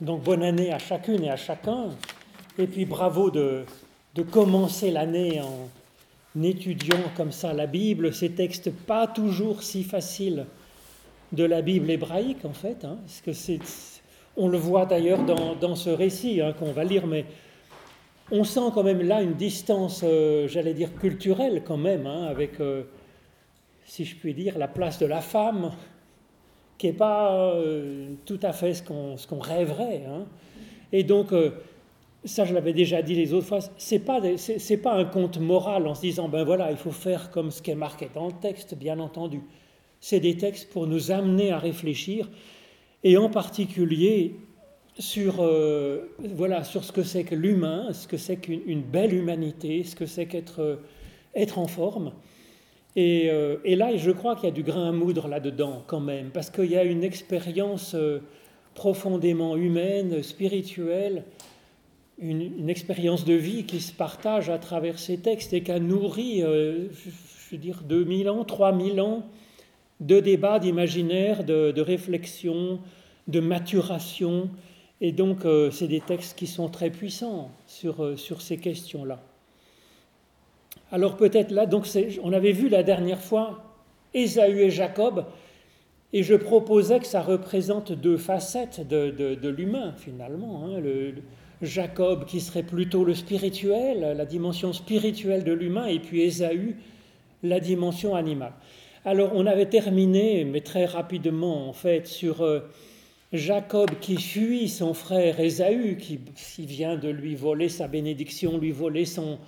Donc bonne année à chacune et à chacun. Et puis bravo de, de commencer l'année en étudiant comme ça la Bible, ces textes pas toujours si faciles de la Bible hébraïque en fait. Hein, parce que on le voit d'ailleurs dans, dans ce récit hein, qu'on va lire, mais on sent quand même là une distance, euh, j'allais dire culturelle quand même, hein, avec, euh, si je puis dire, la place de la femme, qui n'est pas euh, tout à fait ce qu'on, ce qu'on rêverait. Hein. Et donc, ça je l'avais déjà dit les autres fois, c'est pas, c'est, pas un conte moral en se disant, ben voilà, il faut faire comme ce qui est marqué dans le texte, bien entendu. C'est des textes pour nous amener à réfléchir, et en particulier sur, euh, voilà, sur ce que c'est que l'humain, ce que c'est qu'une belle humanité, ce que c'est qu'être euh, être en forme. Et, euh, et, là, je crois qu'il y a du grain à moudre là-dedans quand même, parce qu'il y a une expérience profondément humaine, spirituelle, une, expérience de vie qui se partage à travers ces textes et qui a nourri, je veux dire, 2000 ans, 3000 ans de débats, d'imaginaire, de, de réflexion, de maturation, et donc, euh, c'est des textes qui sont très puissants sur, euh, sur ces questions-là. Alors peut-être là, donc on avait vu la dernière fois Ésaü et Jacob, et je proposais que ça représente deux facettes de, de, l'humain finalement. Hein. Jacob qui serait plutôt le spirituel, la dimension spirituelle de l'humain, et puis Ésaü, la dimension animale. Alors on avait terminé, mais très rapidement en fait, sur... Euh, Jacob qui fuit son frère Ésaü, qui, vient de lui voler sa bénédiction, lui voler son,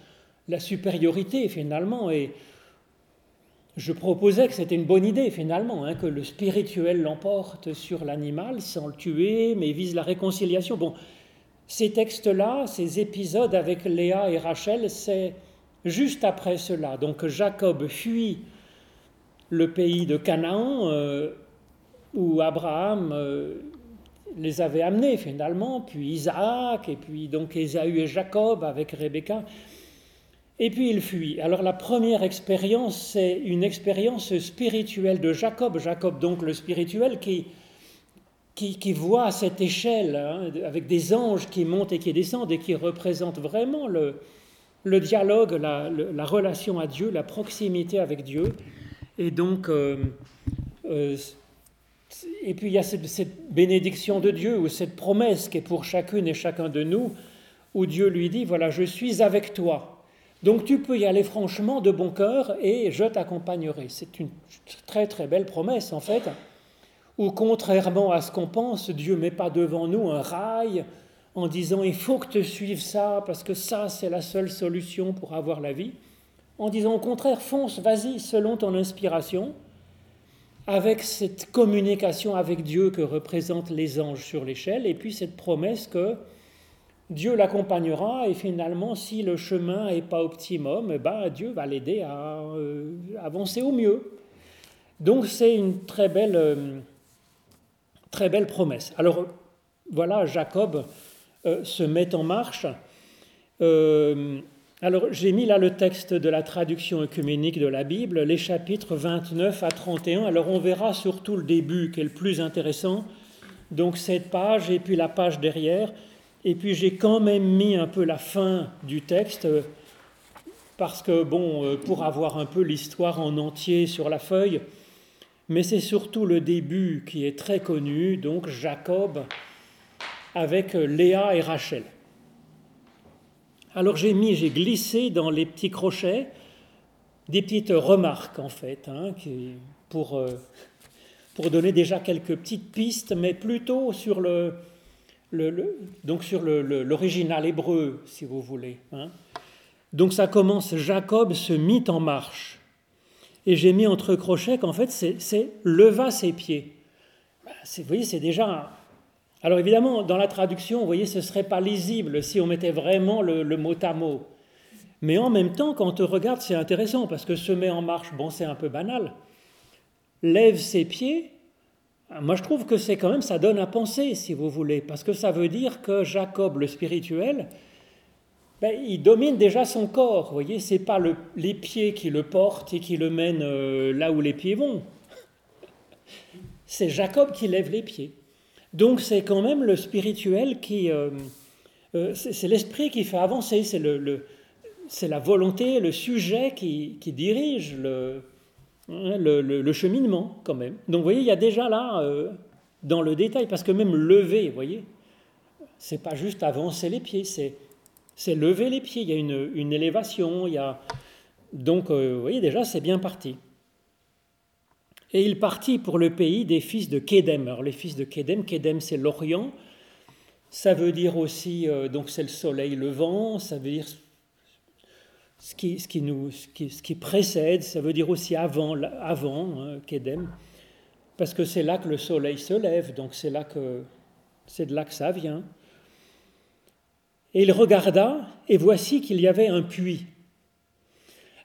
la supériorité finalement. Et je proposais que c'était une bonne idée finalement, hein, que le spirituel l'emporte sur l'animal sans le tuer, mais vise la réconciliation. Bon, ces textes-là, ces épisodes avec Léa et Rachel, c'est juste après cela. Donc Jacob fuit le pays de Canaan. Euh, où Abraham euh, les avait amenés finalement, puis Isaac, et puis donc Ésaü et Jacob avec Rebecca. Et puis il fuit. Alors la première expérience, c'est une expérience spirituelle de Jacob. Jacob, donc le spirituel, qui, qui, voit cette échelle hein, avec des anges qui montent et qui descendent et qui représentent vraiment le, le dialogue, la, la, relation à Dieu, la proximité avec Dieu. Et donc, euh, euh, et puis il y a cette, bénédiction de Dieu ou cette promesse qui est pour chacune et chacun de nous, où Dieu lui dit, voilà, je suis avec toi. Donc tu peux y aller franchement de bon cœur et je t'accompagnerai. C'est une très très belle promesse en fait, où contrairement à ce qu'on pense, Dieu met pas devant nous un rail en disant il faut que tu suives ça parce que ça c'est la seule solution pour avoir la vie. En disant au contraire, fonce, vas-y selon ton inspiration avec cette communication avec Dieu que représentent les anges sur l'échelle, et puis cette promesse que Dieu l'accompagnera, et finalement, si le chemin n'est pas optimum, eh ben, Dieu va l'aider à euh, avancer au mieux. Donc c'est une très belle, euh, très belle promesse. Alors voilà, Jacob euh, se met en marche. Alors j'ai mis là le texte de la traduction œcuménique de la Bible, les chapitres 29 à 31. Alors on verra surtout le début qui est le plus intéressant, donc cette page et puis la page derrière. Et puis j'ai quand même mis un peu la fin du texte parce que bon, euh, pour avoir un peu l'histoire en entier sur la feuille, mais c'est surtout le début qui est très connu, donc Jacob avec Léa et Rachel. Alors j'ai mis, j'ai glissé dans les petits crochets des petites remarques en fait, hein, pour, euh, pour donner déjà quelques petites pistes, mais plutôt sur le, le, donc sur l'original hébreu, si vous voulez. Hein. Donc ça commence, Jacob se mit en marche. Et j'ai mis entre crochets qu'en fait c'est leva ses pieds. Ben, vous voyez, c'est déjà alors évidemment, dans la traduction, vous voyez, ce serait pas lisible si on mettait vraiment le, mot à mot. Mais en même temps, quand on regarde, c'est intéressant parce que se met en marche, bon, c'est un peu banal. Lève ses pieds, moi je trouve que c'est quand même, ça donne à penser, si vous voulez, parce que ça veut dire que Jacob, le spirituel, ben, il domine déjà son corps. Vous voyez, c'est pas les pieds qui le portent et qui le mènent euh, là où les pieds vont. C'est Jacob qui lève les pieds. Donc c'est quand même le spirituel qui... Euh, euh, c'est l'esprit qui fait avancer, c'est le, la volonté, le sujet qui, dirige hein, le, le, cheminement quand même. Donc vous voyez, il y a déjà là, euh, dans le détail, parce que même lever, vous voyez, c'est pas juste avancer les pieds, c'est, c'est lever les pieds, il y a une, élévation, il y a... Donc vous voyez, déjà c'est bien parti. Et il partit pour le pays des fils de Kédem. Alors les fils de Kédem, Kédem c'est l'Orient, ça veut dire aussi, euh, donc c'est le soleil levant, ça veut dire ce qui, ce qui, nous, ce qui, précède, ça veut dire aussi avant, avant hein, parce que c'est là que le soleil se lève, donc c'est là que c'est de là que ça vient. Et il regarda, et voici qu'il y avait un puits.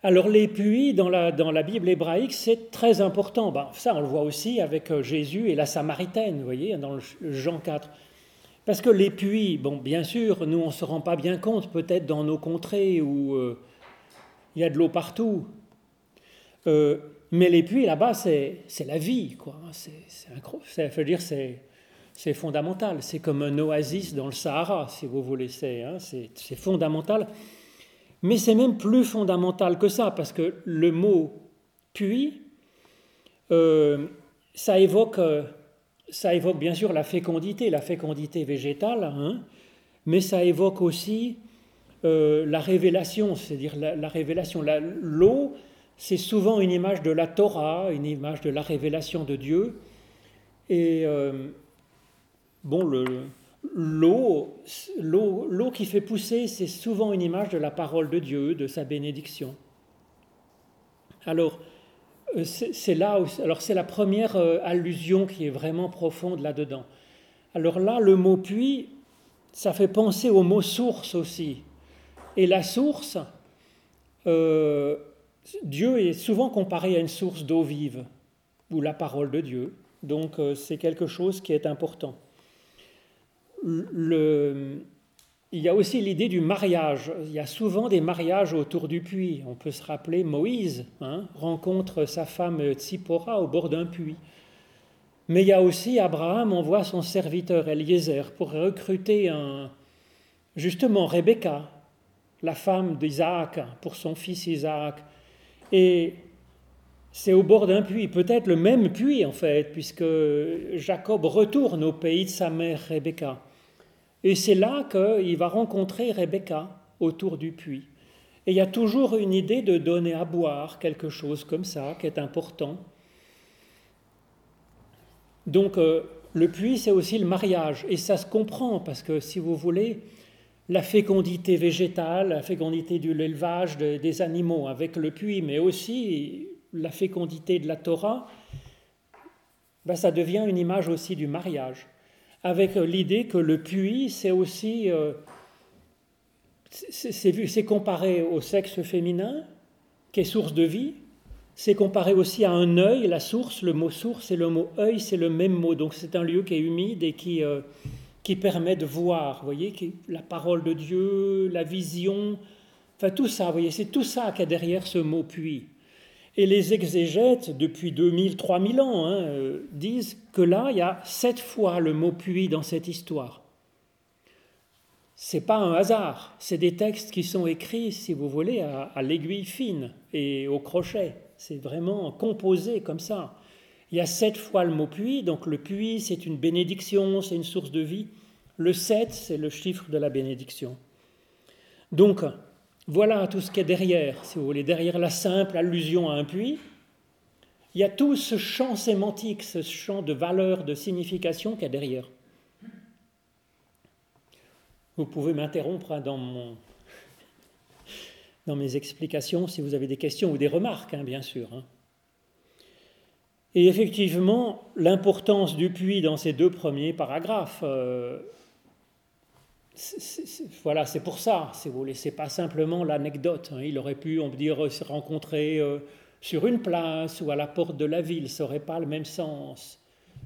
Alors les puits dans la, dans la Bible hébraïque, c'est très important. Ben, ça, on le voit aussi avec euh, Jésus et la Samaritaine, vous voyez, dans Jean 4. Parce que les puits, bon, bien sûr, nous, on ne se rend pas bien compte, peut-être dans nos contrées où euh, il y a de l'eau partout. Euh, mais les puits, là-bas, c'est la vie, quoi. C'est dire, c'est fondamental. C'est comme un oasis dans le Sahara, si vous voulez. C'est hein, fondamental. Mais c'est même plus fondamental que ça, parce que le mot puits, euh, ça, évoque, ça évoque bien sûr la fécondité, la fécondité végétale, hein, mais ça évoque aussi euh, la révélation, c'est-à-dire la, révélation. L'eau, c'est souvent une image de la Torah, une image de la révélation de Dieu. Et euh, bon, le, l'eau, l'eau, qui fait pousser, c'est souvent une image de la parole de Dieu, de sa bénédiction. Alors, euh, c'est là, alors c'est la première allusion qui est vraiment profonde là-dedans. Alors là, le mot puits, ça fait penser au mot source aussi. Et la source, euh, Dieu est souvent comparé à une source d'eau vive, ou la parole de Dieu. Donc c'est quelque chose qui est important il y a aussi l'idée du mariage. Il y a souvent des mariages autour du puits. On peut se rappeler Moïse hein, rencontre sa femme Tsipora au bord d'un puits. Mais il y a aussi Abraham envoie son serviteur Eliezer pour recruter un, justement Rebecca, la femme d'Isaac, pour son fils Isaac. Et c'est au bord d'un puits, peut-être le même puits en fait, puisque Jacob retourne au pays de sa mère Rebecca. Et c'est là qu'il va rencontrer Rebecca autour du puits. Et il y a toujours une idée de donner à boire, quelque chose comme ça, qui est important. Donc euh, le puits, c'est aussi le mariage. Et ça se comprend, parce que si vous voulez, la fécondité végétale, la fécondité de l'élevage des animaux avec le puits, mais aussi la fécondité de la Torah, ben, ça devient une image aussi du mariage avec l'idée que le puits, c'est aussi, euh, c'est comparé au sexe féminin, qui est source de vie, c'est comparé aussi à un œil, la source, le mot source et le mot œil, c'est le même mot. Donc c'est un lieu qui est humide et qui, euh, qui permet de voir, vous voyez, la parole de Dieu, la vision, enfin tout ça, vous voyez, c'est tout ça qu'il y a derrière ce mot puits. Et les exégètes, depuis 2000, 3000 ans, hein, euh, disent que là, il y a sept fois le mot puits dans cette histoire. C'est pas un hasard, c'est des textes qui sont écrits, si vous voulez, à, l'aiguille fine et au crochet. C'est vraiment composé comme ça. Il y a sept fois le mot puits, donc le puits, c'est une bénédiction, c'est une source de vie. Le sept, c'est le chiffre de la bénédiction. Donc, voilà tout ce qui est derrière, si vous voulez, derrière la simple allusion à un puits. Il y a tout ce champ sémantique, ce champ de valeur, de signification qui est derrière. Vous pouvez m'interrompre hein, dans mes explications si vous avez des questions ou des remarques, hein, bien sûr. Hein. Et effectivement, l'importance du puits dans ces deux premiers paragraphes, euh, voilà, c'est pour ça, si vous voulez, c'est pas simplement l'anecdote. Hein. Il aurait pu, on peut dire, se rencontrer euh, sur une place ou à la porte de la ville, ça n'aurait pas le même sens,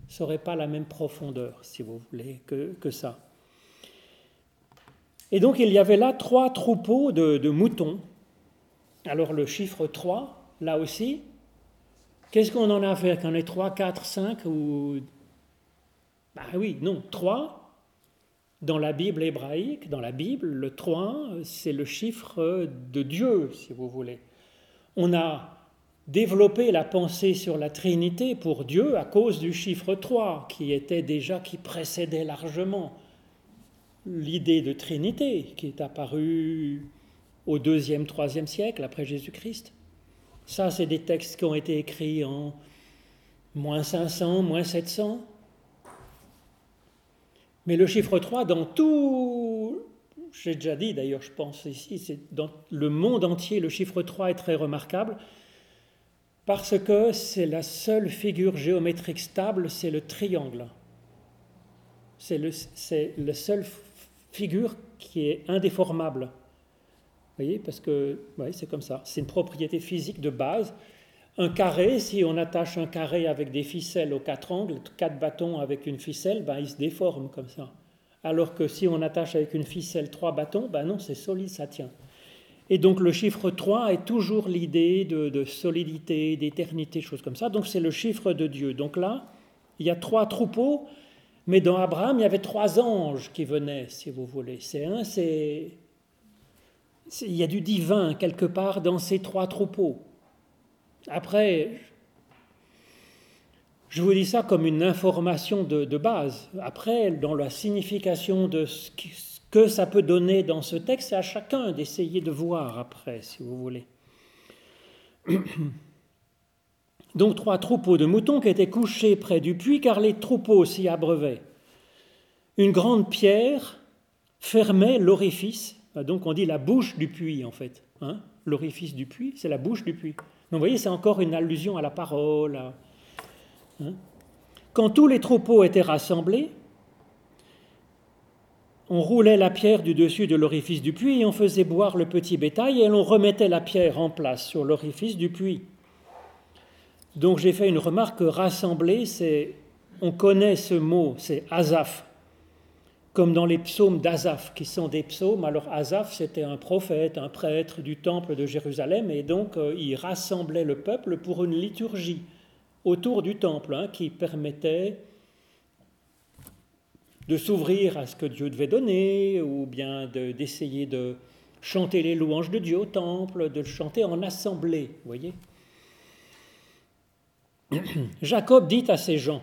ça n'aurait pas la même profondeur, si vous voulez, que, ça. Et donc il y avait là trois troupeaux de, de moutons. Alors le chiffre 3, là aussi, qu'est-ce qu'on en a à faire? Qu'on ait 3, 4, 5 ou Bah oui, non, 3, dans la Bible hébraïque, dans la Bible, le 3, c'est le chiffre de Dieu, si vous voulez. On a développé la pensée sur la Trinité pour Dieu à cause du chiffre 3, qui était déjà, qui précédait largement l'idée de Trinité, qui est apparue au deuxième, troisième siècle après Jésus-Christ. Ça, c'est des textes qui ont été écrits en moins 500, moins 700. Mais le chiffre 3, dans tout, j'ai déjà dit d'ailleurs, je pense ici, c'est dans le monde entier, le chiffre 3 est très remarquable parce que c'est la seule figure géométrique stable, c'est le triangle. C'est la seule figure qui est indéformable. Voyez, parce que c'est comme ça. C'est une propriété physique de base. Un carré, si on attache un carré avec des ficelles aux quatre angles, quatre bâtons avec une ficelle, ben, il se déforme comme ça. Alors que si on attache avec une ficelle trois bâtons, ben non, c'est solide, ça tient. Et donc le chiffre 3 est toujours l'idée de, solidité, d'éternité, choses comme ça. Donc c'est le chiffre de Dieu. Donc là, il y a trois troupeaux, mais dans Abraham, il y avait trois anges qui venaient, si vous voulez. C'est un, c'est il y a du divin quelque part dans ces trois troupeaux. Après, je vous dis ça comme une information de, base. Après, dans la signification de ce que ça peut donner dans ce texte, c'est à chacun d'essayer de voir après, si vous voulez. Donc trois troupeaux de moutons qui étaient couchés près du puits car les troupeaux s'y abreuvaient. Une grande pierre fermait l'orifice, donc on dit la bouche du puits en fait. Hein l'orifice du puits, c'est la bouche du puits. Donc vous voyez, c'est encore une allusion à la parole. Hein. Quand tous les troupeaux étaient rassemblés, on roulait la pierre du dessus de l'orifice du puits et on faisait boire le petit bétail et l'on remettait la pierre en place sur l'orifice du puits. Donc j'ai fait une remarque rassembler, c'est, on connaît ce mot, c'est azaf, comme dans les psaumes d'Azaph, qui sont des psaumes. Alors Azaph, c'était un prophète, un prêtre du temple de Jérusalem, et donc euh, il rassemblait le peuple pour une liturgie autour du temple, hein, qui permettait de s'ouvrir à ce que Dieu devait donner, ou bien d'essayer de, chanter les louanges de Dieu au temple, de le chanter en assemblée, voyez. Jacob dit à ses gens,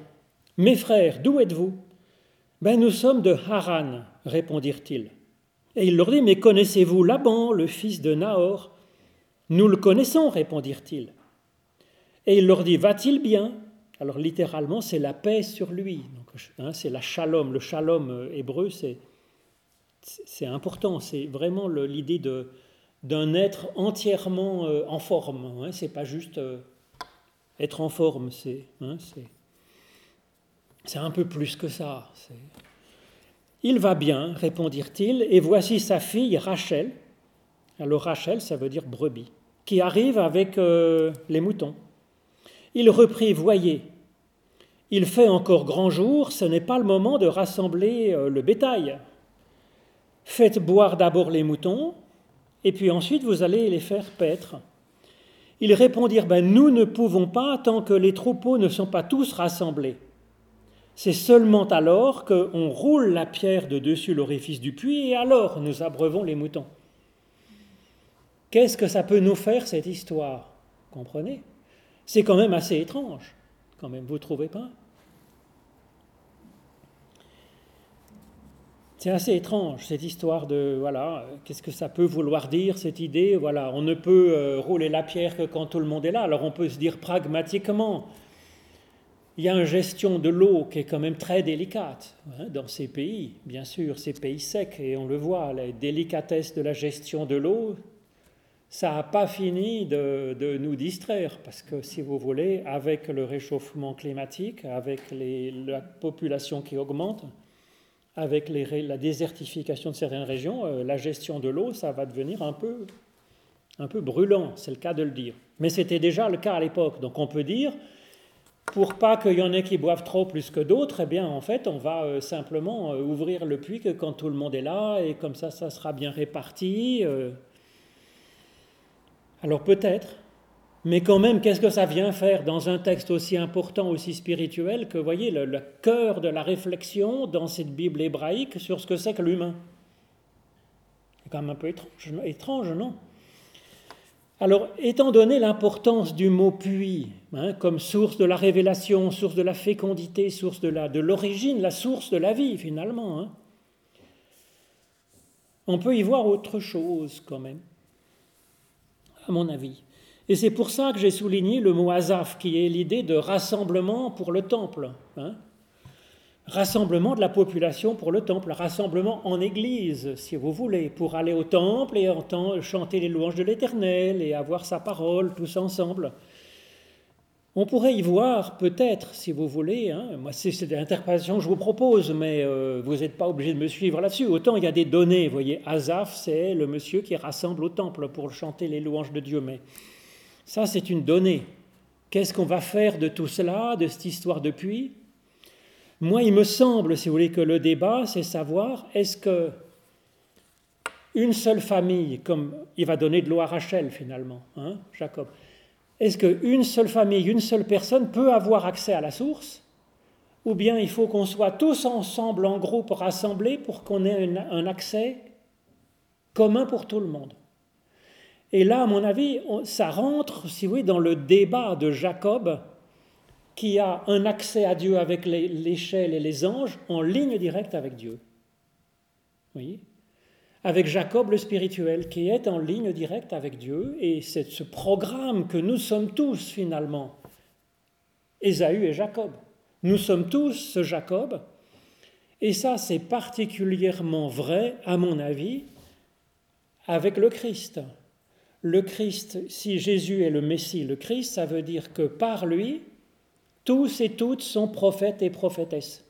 Mes frères, d'où êtes-vous? Ben, nous sommes de Haran, répondirent-ils. Et il leur dit Mais connaissez-vous Laban, le fils de Nahor? Nous le connaissons, répondirent-ils. Et il leur dit Va-t-il bien? Alors littéralement, c'est la paix sur lui. Hein, c'est la shalom. Le shalom euh, hébreu, c'est, important. C'est vraiment l'idée d'un être entièrement euh, en forme. Hein, c'est pas juste euh, être en forme, c'est, hein, c'est un peu plus que ça. Il va bien, répondirent-ils, et voici sa fille Rachel. Alors Rachel, ça veut dire brebis, qui arrive avec euh, les moutons. Il reprit, voyez, il fait encore grand jour, ce n'est pas le moment de rassembler euh, le bétail. Faites boire d'abord les moutons, et puis ensuite vous allez les faire paître. Ils répondirent, ben, nous ne pouvons pas tant que les troupeaux ne sont pas tous rassemblés. C'est seulement alors qu'on roule la pierre de dessus l'orifice du puits et alors nous abreuvons les moutons. Qu'est-ce que ça peut nous faire cette histoire? Comprenez? C'est quand même assez étrange, quand même, vous trouvez pas? C'est assez étrange cette histoire de voilà, qu'est-ce que ça peut vouloir dire cette idée? Voilà, on ne peut euh, rouler la pierre que quand tout le monde est là. Alors on peut se dire pragmatiquement, il y a une gestion de l'eau qui est quand même très délicate hein, dans ces pays, bien sûr, ces pays secs, et on le voit, la délicatesse de la gestion de l'eau, ça n'a pas fini de, nous distraire, parce que si vous voulez, avec le réchauffement climatique, avec la population qui augmente, avec la désertification de certaines régions, euh, la gestion de l'eau, ça va devenir un peu, un peu brûlant, c'est le cas de le dire. Mais c'était déjà le cas à l'époque, donc on peut dire pour pas qu'il y en ait qui boivent trop plus que d'autres, eh bien, en fait, on va euh, simplement euh, ouvrir le puits que quand tout le monde est là, et comme ça, ça sera bien réparti. Euh. Alors peut-être, Mais quand même, qu'est-ce que ça vient faire dans un texte aussi important, aussi spirituel, que, voyez, le, cœur de la réflexion dans cette Bible hébraïque sur ce que c'est que l'humain? C'est quand même un peu étrange non? Alors, étant donné l'importance du mot puits, hein, comme source de la révélation, source de la fécondité, source de, l'origine, la source de la vie finalement, hein, on peut y voir autre chose quand même, à mon avis. Et c'est pour ça que j'ai souligné le mot azaf, qui est l'idée de rassemblement pour le temple. Hein rassemblement de la population pour le temple, rassemblement en église, si vous voulez, pour aller au temple et entendre chanter les louanges de l'Éternel et avoir sa parole tous ensemble. On pourrait y voir peut-être, si vous voulez, hein, moi c'est l'interprétation que je vous propose, mais euh, vous n'êtes pas obligé de me suivre là-dessus. Autant il y a des données, vous voyez, Azaf, c'est le monsieur qui rassemble au temple pour chanter les louanges de Dieu, mais ça c'est une donnée. Qu'est-ce qu'on va faire de tout cela, de cette histoire depuis? Moi, il me semble, si vous voulez, que le débat, c'est savoir est-ce que une seule famille, comme il va donner de l'eau à Rachel finalement, hein, Jacob, est-ce qu'une seule famille, une seule personne peut avoir accès à la source? Ou bien il faut qu'on soit tous ensemble en groupe rassemblés pour qu'on ait un accès commun pour tout le monde? Et là, à mon avis, ça rentre, si vous voulez, dans le débat de Jacob qui a un accès à Dieu avec l'échelle et les anges en ligne directe avec Dieu. Oui. Avec Jacob le spirituel qui est en ligne directe avec Dieu et c'est ce programme que nous sommes tous finalement, Ésaü et Jacob. Nous sommes tous ce Jacob et ça c'est particulièrement vrai à mon avis avec le Christ. Le Christ, si Jésus est le Messie, le Christ, ça veut dire que par lui, tous et toutes sont prophètes et prophétesses.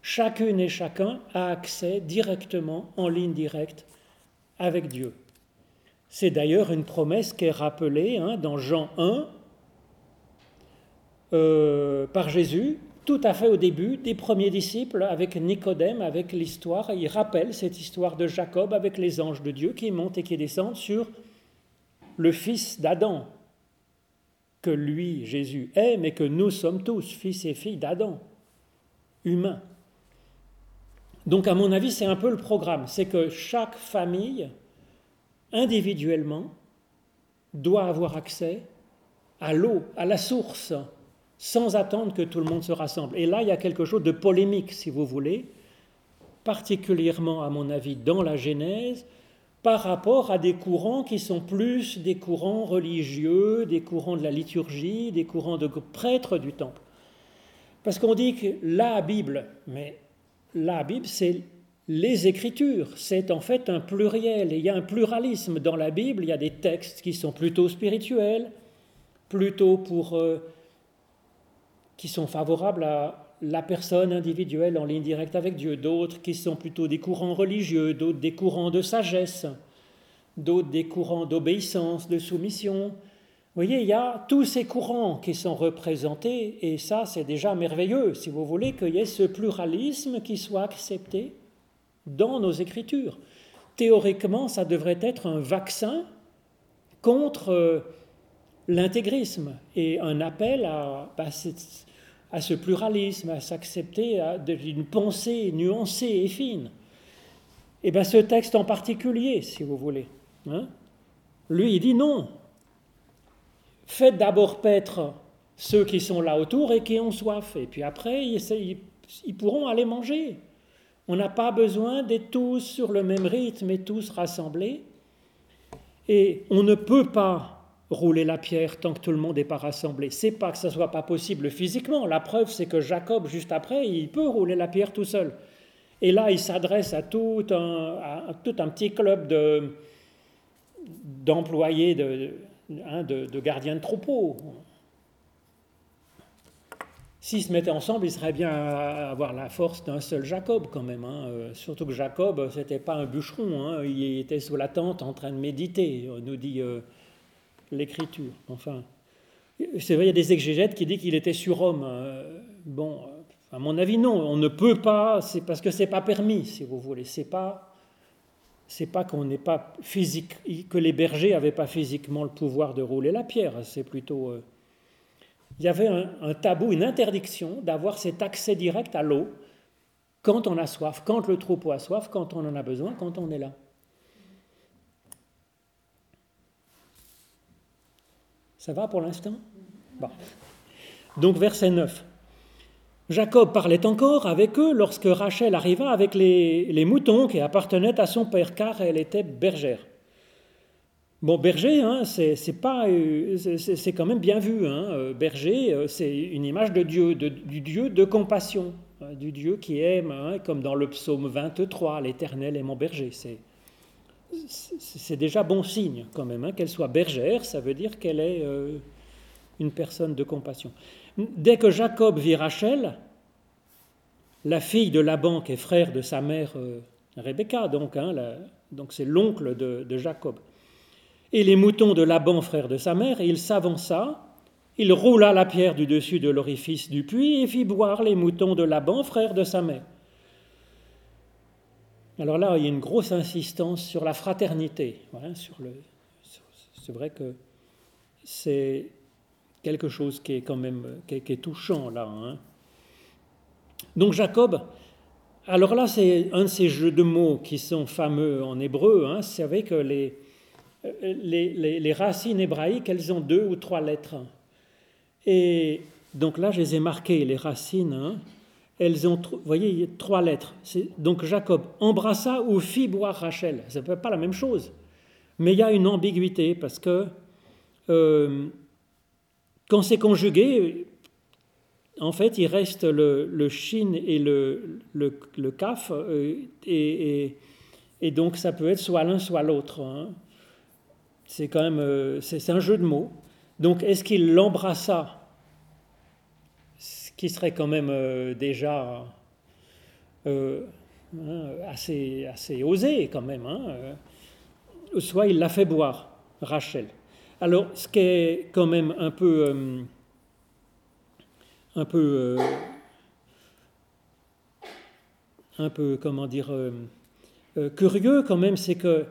Chacune et chacun a accès directement, en ligne directe, avec Dieu. C'est d'ailleurs une promesse qui est rappelée hein, dans Jean 1 euh, par Jésus, tout à fait au début, des premiers disciples avec Nicodème, avec l'histoire. Il rappelle cette histoire de Jacob avec les anges de Dieu qui montent et qui descendent sur le fils d'Adam, que lui, Jésus, est, mais que nous sommes tous fils et filles d'Adam, humains. Donc à mon avis, c'est un peu le programme, c'est que chaque famille, individuellement, doit avoir accès à l'eau, à la source, sans attendre que tout le monde se rassemble. Et là, il y a quelque chose de polémique, si vous voulez, particulièrement, à mon avis, dans la Genèse, par rapport à des courants qui sont plus des courants religieux, des courants de la liturgie, des courants de prêtres du temple. Parce qu'on dit que la Bible, mais la Bible, c'est les Écritures, c'est en fait un pluriel, et il y a un pluralisme. Dans la Bible, il y a des textes qui sont plutôt spirituels, plutôt pour... Euh, qui sont favorables à la personne individuelle en ligne directe avec Dieu, d'autres qui sont plutôt des courants religieux, d'autres des courants de sagesse, d'autres des courants d'obéissance, de soumission. Vous voyez, il y a tous ces courants qui sont représentés, et ça, c'est déjà merveilleux, si vous voulez, qu'il y ait ce pluralisme qui soit accepté dans nos écritures. Théoriquement, ça devrait être un vaccin contre euh, l'intégrisme et un appel à bah, à ce pluralisme, à s'accepter d'une pensée nuancée et fine. Et eh bien ce texte en particulier, si vous voulez, hein, lui, il dit non. Faites d'abord paître ceux qui sont là autour et qui ont soif. Et puis après, ils pourront aller manger. On n'a pas besoin d'être tous sur le même rythme et tous rassemblés. Et on ne peut pas rouler la pierre tant que tout le monde n'est pas rassemblé. C'est pas que ça soit pas possible physiquement. La preuve, c'est que Jacob, juste après, il peut rouler la pierre tout seul. Et là, il s'adresse à tout un, petit club de, d'employés, de, hein, de, gardiens de troupeaux. S'ils se mettaient ensemble, ils seraient bien à avoir la force d'un seul Jacob quand même. Hein. Euh, surtout que Jacob, c'était pas un bûcheron, hein. il était sous la tente en train de méditer, nous dit euh, l'écriture. Enfin, c'est vrai, il y a des exégètes qui disent qu'il était surhomme. Euh, bon, à mon avis, non, on ne peut pas, c'est parce que c'est pas permis, si vous voulez. C'est pas, c'est pas qu'on n'est pas physique, que les bergers n'avaient pas physiquement le pouvoir de rouler la pierre. C'est plutôt, euh, il y avait un, tabou, une interdiction d'avoir cet accès direct à l'eau quand on a soif, quand le troupeau a soif, quand on en a besoin, quand on est là. Ça va pour l'instant? Bon. Donc verset 9. Jacob parlait encore avec eux lorsque Rachel arriva avec les, moutons qui appartenaient à son père, car elle était bergère. Bon, berger, hein, c'est euh, quand même bien vu. Hein. Euh, berger, euh, c'est une image de Dieu, du Dieu de compassion, hein, du Dieu qui aime, hein, comme dans le psaume 23, l'Éternel est mon berger. C'est déjà bon signe quand même qu'elle soit bergère, ça veut dire qu'elle est une personne de compassion. Dès que Jacob vit Rachel, la fille de Laban qui est frère de sa mère Rebecca, donc, donc c'est l'oncle de Jacob et les moutons de Laban, frère de sa mère, il s'avança, il roula la pierre du dessus de l'orifice du puits et fit boire les moutons de Laban, frère de sa mère. Alors là, il y a une grosse insistance sur la fraternité. le, c'est vrai que c'est quelque chose qui est quand même qui est, touchant là. Hein. Donc Jacob, alors là, c'est un de ces jeux de mots qui sont fameux en hébreu. Hein, c'est avec les, les, racines hébraïques, elles ont deux ou trois lettres. Et donc là, je les ai marquées, les racines. Hein. Elles ont, vous voyez, il y a trois lettres. Donc Jacob embrassa ou fit boire Rachel. Ce n'est pas la même chose. Mais il y a une ambiguïté parce que euh, quand c'est conjugué, en fait, il reste le, le shin et le, le, kaf, euh, et, donc ça peut être soit l'un, soit l'autre. Hein c'est quand même euh, c'est un jeu de mots. Donc est-ce qu'il l'embrassa qui serait quand même euh, déjà euh, hein, assez, assez osé quand même. Hein, soit il l'a fait boire, Rachel. Alors ce qui est quand même un peu... un peu... un peu, comment dire, curieux quand même, c'est que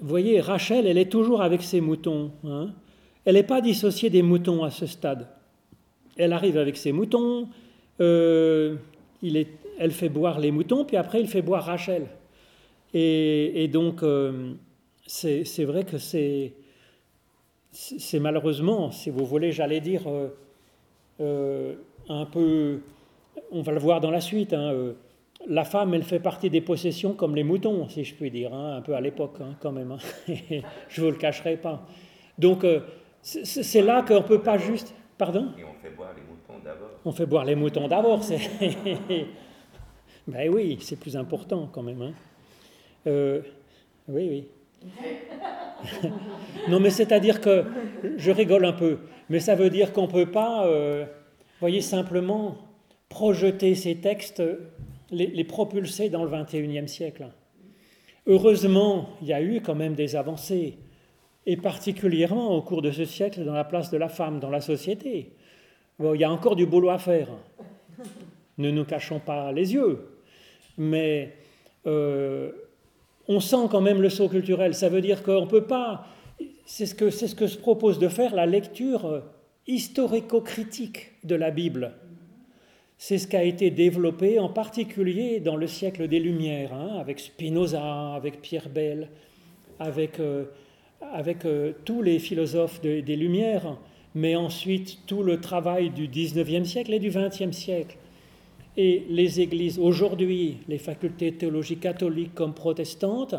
vous voyez, Rachel, elle est toujours avec ses moutons. Hein. Elle n'est pas dissociée des moutons à ce stade. Elle arrive avec ses moutons, euh, elle fait boire les moutons, puis après il fait boire Rachel. Et, donc, euh, c'est vrai que c'est malheureusement, si vous voulez, j'allais dire, euh, un peu, on va le voir dans la suite, hein, la femme, elle fait partie des possessions comme les moutons, si je puis dire, hein, un peu à l'époque hein, quand même. Je ne vous le cacherai pas. Donc, euh, c'est là qu'on ne peut pas juste... Pardon? Et on fait boire les moutons d'abord. On fait boire les moutons d'abord. ben oui, c'est plus important quand même. Euh, oui, oui. non, mais c'est-à-dire que je rigole un peu, mais ça veut dire qu'on ne peut pas, euh, voyez, simplement projeter ces textes les, propulser dans le XXIe siècle. Heureusement, il y a eu quand même des avancées, et particulièrement au cours de ce siècle dans la place de la femme dans la société. il y a encore du boulot à faire. Ne nous cachons pas les yeux. Mais euh, on sent quand même le saut culturel. Ça veut dire qu'on ne peut pas. C'est ce, que, se propose de faire la lecture historico-critique de la Bible. C'est ce qui a été développé en particulier dans le siècle des Lumières, hein, avec Spinoza, avec Pierre Bell, avec, euh, avec euh, tous les philosophes des Lumières, mais ensuite tout le travail du 19e siècle et du 20e siècle. Et les églises aujourd'hui, les facultés théologiques catholiques comme protestantes,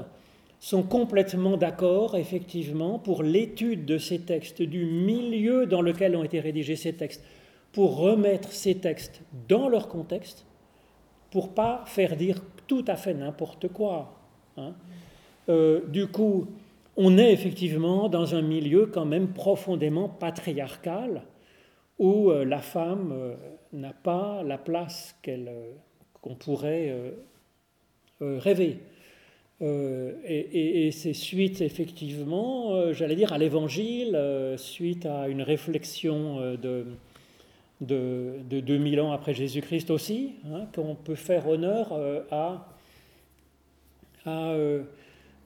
sont complètement d'accord, effectivement, pour l'étude de ces textes, du milieu dans lequel ont été rédigés ces textes pour remettre ces textes dans leur contexte, pour pas faire dire tout à fait n'importe quoi. Hein. Euh, du coup, on est effectivement dans un milieu quand même profondément patriarcal, où euh, la femme euh, n'a pas la place qu'elle, qu'on pourrait rêver. et, c'est suite effectivement, j'allais dire, à l'évangile, suite à une réflexion de de, de 2000 ans après Jésus-Christ aussi, hein, qu'on peut faire honneur euh, à, euh,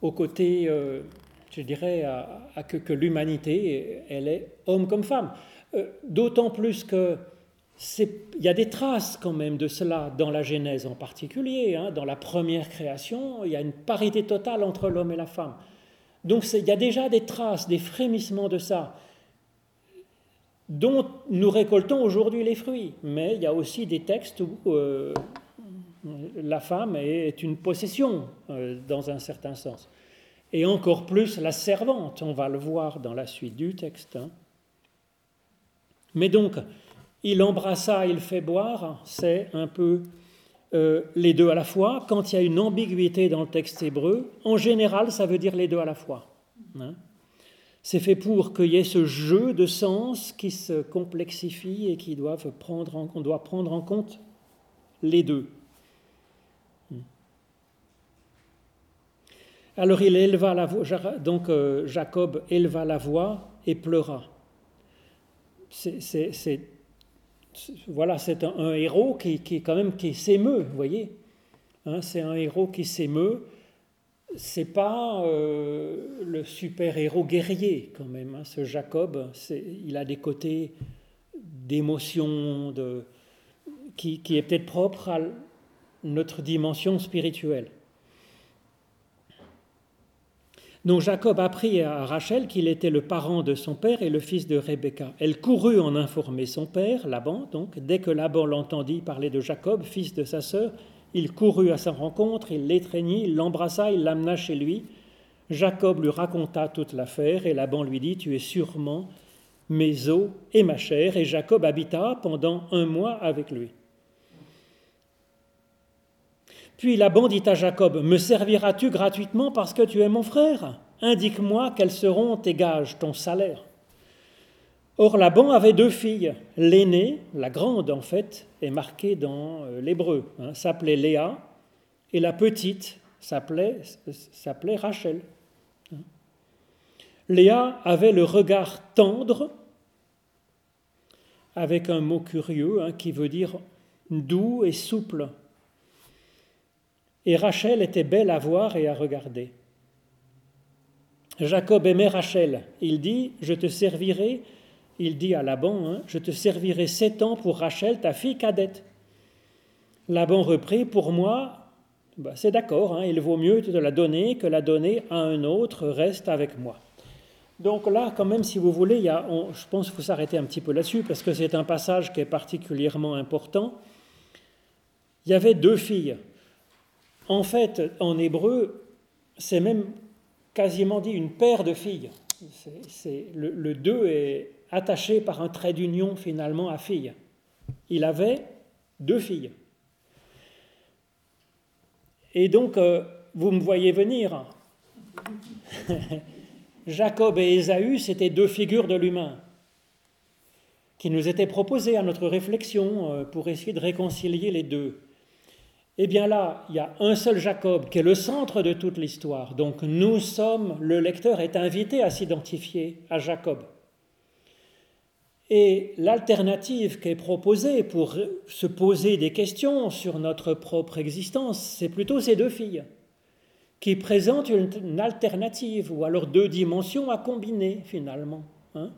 au côté, euh, je dirais, que, l'humanité, elle est homme comme femme. Euh, d'autant plus que il y a des traces quand même de cela dans la Genèse en particulier. Hein. dans la première création, il y a une parité totale entre l'homme et la femme. Donc il y a déjà des traces, des frémissements de ça, dont nous récoltons aujourd'hui les fruits. Mais il y a aussi des textes où euh, la femme est une possession, euh, dans un certain sens. Et encore plus la servante, on va le voir dans la suite du texte. Hein. Mais donc, il embrassa, il fait boire, c'est un peu euh, les deux à la fois. Quand il y a une ambiguïté dans le texte hébreu, en général, ça veut dire les deux à la fois. Hein. C'est fait pour qu'il y ait ce jeu de sens qui se complexifie et qui doivent prendre en, on doit prendre en compte les deux. Alors il éleva la voix, donc euh, Jacob éleva la voix et pleura. C'est, voilà, c'est un, héros qui, quand même qui s'émeut, vous voyez. Hein, c'est un héros qui s'émeut. C'est pas euh, le super héros guerrier quand même. Hein, ce Jacob, il a des côtés d'émotion, de, qui est peut-être propre à notre dimension spirituelle. Donc Jacob apprit à Rachel qu'il était le parent de son père et le fils de Rebecca. Elle courut en informer son père, Laban, donc. Dès que Laban l'entendit parler de Jacob, fils de sa sœur, il courut à sa rencontre, il l'étreignit, il l'embrassa, il l'amena chez lui. Jacob lui raconta toute l'affaire et Laban lui dit Tu es sûrement mes os et ma chair. Et Jacob habita pendant un mois avec lui. Puis Laban dit à Jacob, Me serviras-tu gratuitement parce que tu es mon frère? Indique-moi quels seront tes gages, ton salaire. Or Laban avait deux filles. L'aînée, la grande en fait, est marquée dans euh, l'hébreu, hein, s'appelait Léa, et la petite s'appelait, Rachel. Léa avait le regard tendre, avec un mot curieux hein, qui veut dire doux et souple. Et Rachel était belle à voir et à regarder. Jacob aimait Rachel. Il dit, je te servirai, il dit à Laban, hein, je te servirai sept ans pour Rachel, ta fille cadette. Laban reprit, pour moi, bah, c'est d'accord, hein, il vaut mieux te la donner que la donner à un autre, reste avec moi. Donc là, quand même, si vous voulez, il y a, je pense qu'il faut s'arrêter un petit peu là-dessus, parce que c'est un passage qui est particulièrement important. Il y avait deux filles. En fait, en hébreu, c'est même quasiment dit une paire de filles. Le deux est attaché par un trait d'union finalement à fille. Il avait deux filles. Et donc, euh, vous me voyez venir. Jacob et Ésaü, c'était deux figures de l'humain qui nous étaient proposées à notre réflexion euh, pour essayer de réconcilier les deux. Eh bien là, il y a un seul Jacob qui est le centre de toute l'histoire. Donc nous sommes, le lecteur est invité à s'identifier à Jacob. Et l'alternative qui est proposée pour se poser des questions sur notre propre existence, c'est plutôt ces deux filles qui présentent une, alternative, ou alors deux dimensions à combiner finalement. Hein.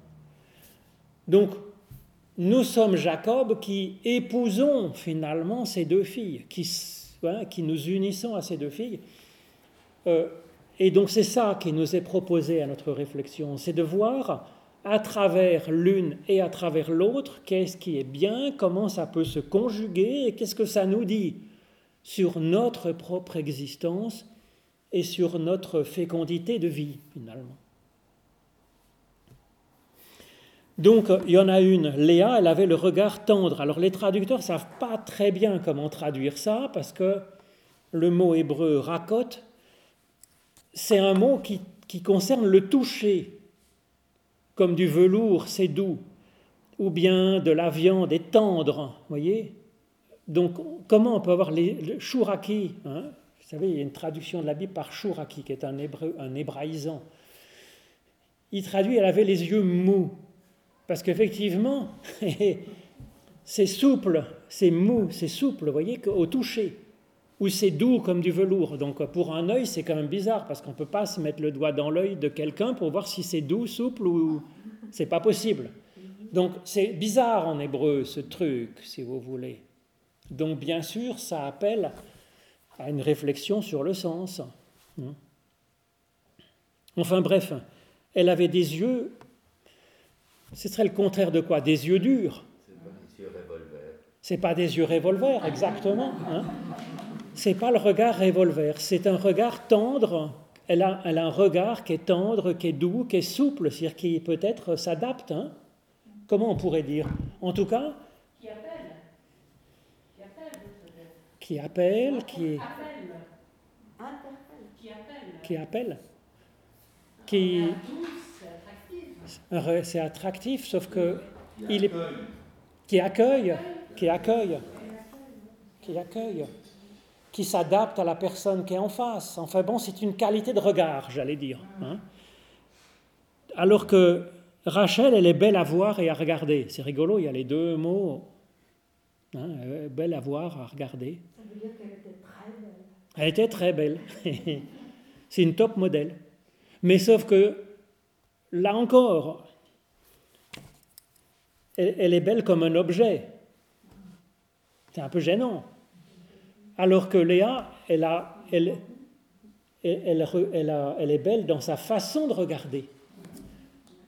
Donc nous sommes Jacob qui épousons finalement ces deux filles, qui, nous unissons à ces deux filles. Euh, et donc c'est ça qui nous est proposé à notre réflexion, c'est de voir à travers l'une et à travers l'autre qu'est-ce qui est bien, comment ça peut se conjuguer et qu'est-ce que ça nous dit sur notre propre existence et sur notre fécondité de vie finalement. Donc, il y en a une, Léa, elle avait le regard tendre. Alors, les traducteurs ne savent pas très bien comment traduire ça, parce que le mot hébreu rakot, c'est un mot qui, concerne le toucher, comme du velours, c'est doux, ou bien de la viande est tendre, voyez Donc, comment on peut avoir les, le shuraki hein? Vous savez, il y a une traduction de la Bible par shuraki, qui est un, hébreu, un hébraïsant. Il traduit, elle avait les yeux mous. Parce qu'effectivement, c'est souple, c'est mou, c'est souple, vous voyez, au toucher. ou c'est doux comme du velours. Donc pour un œil, c'est quand même bizarre parce qu'on ne peut pas se mettre le doigt dans l'œil de quelqu'un pour voir si c'est doux, souple ou c'est pas possible. Donc c'est bizarre en hébreu ce truc, si vous voulez. Donc bien sûr, ça appelle à une réflexion sur le sens. Enfin bref, elle avait des yeux, ce serait le contraire de quoi? Des yeux durs. C'est pas des yeux revolver, exactement. Hein c'est pas le regard revolver, c'est un regard tendre. Elle a, elle a, un regard qui est tendre, qui est doux, qui est souple, c'est-à-dire qui peut-être s'adapte. Hein Comment on pourrait dire? En tout cas. Qui appelle. Qui appelle. Qui appelle. Qui appelle. Qui appelle. Qui. C'est attractif, sauf que. Il est. Qui accueille. Qui accueille. Qui accueille qui s'adapte à la personne qui est en face. Enfin bon, c'est une qualité de regard, j'allais dire. Hein. Alors que Rachel, elle est belle à voir et à regarder. C'est rigolo, il y a les deux mots. Hein, belle à voir, à regarder. Ça veut dire qu'elle était très belle. Elle était très belle. c'est une top modèle. Mais sauf que, là encore, elle est belle comme un objet. C'est un peu gênant. Alors que Léa, elle, est belle dans sa façon de regarder.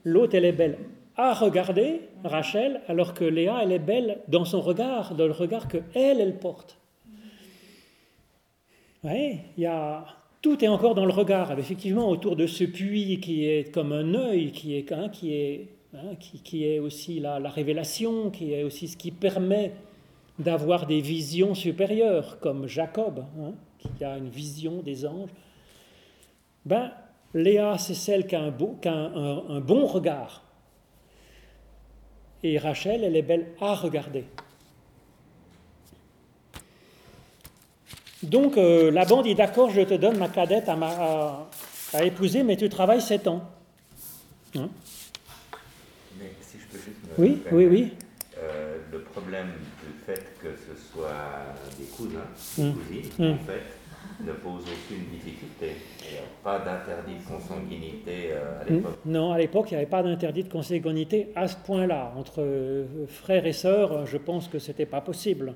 L'autre, elle est belle à regarder, Rachel, alors que Léa, elle est belle dans son regard, dans le regard que elle, elle porte. Il y a, tout est encore dans le regard. Effectivement, autour de ce puits qui est comme un œil, qui est, hein, qui est, hein, qui, est aussi la, la, révélation, qui est aussi ce qui permet d'avoir des visions supérieures, comme Jacob, hein, qui a une vision des anges. Ben, Léa, c'est celle qui a, un, un, bon regard. Et Rachel, elle est belle à regarder. Donc, euh, Laban dit D'accord, je te donne ma cadette à, à, épouser, mais tu travailles sept ans. Hein mais si je peux juste Oui, oui, oui. Euh, le problème fait que ce soit des cousins, des mmh. cousines, mmh. en fait, ne pose aucune difficulté. Il n'y a pas d'interdit de consanguinité euh, à mmh. l'époque. Non, à l'époque, il n'y avait pas d'interdit de consanguinité à ce point-là. Entre euh, frères et sœurs, je pense que ce n'était pas possible.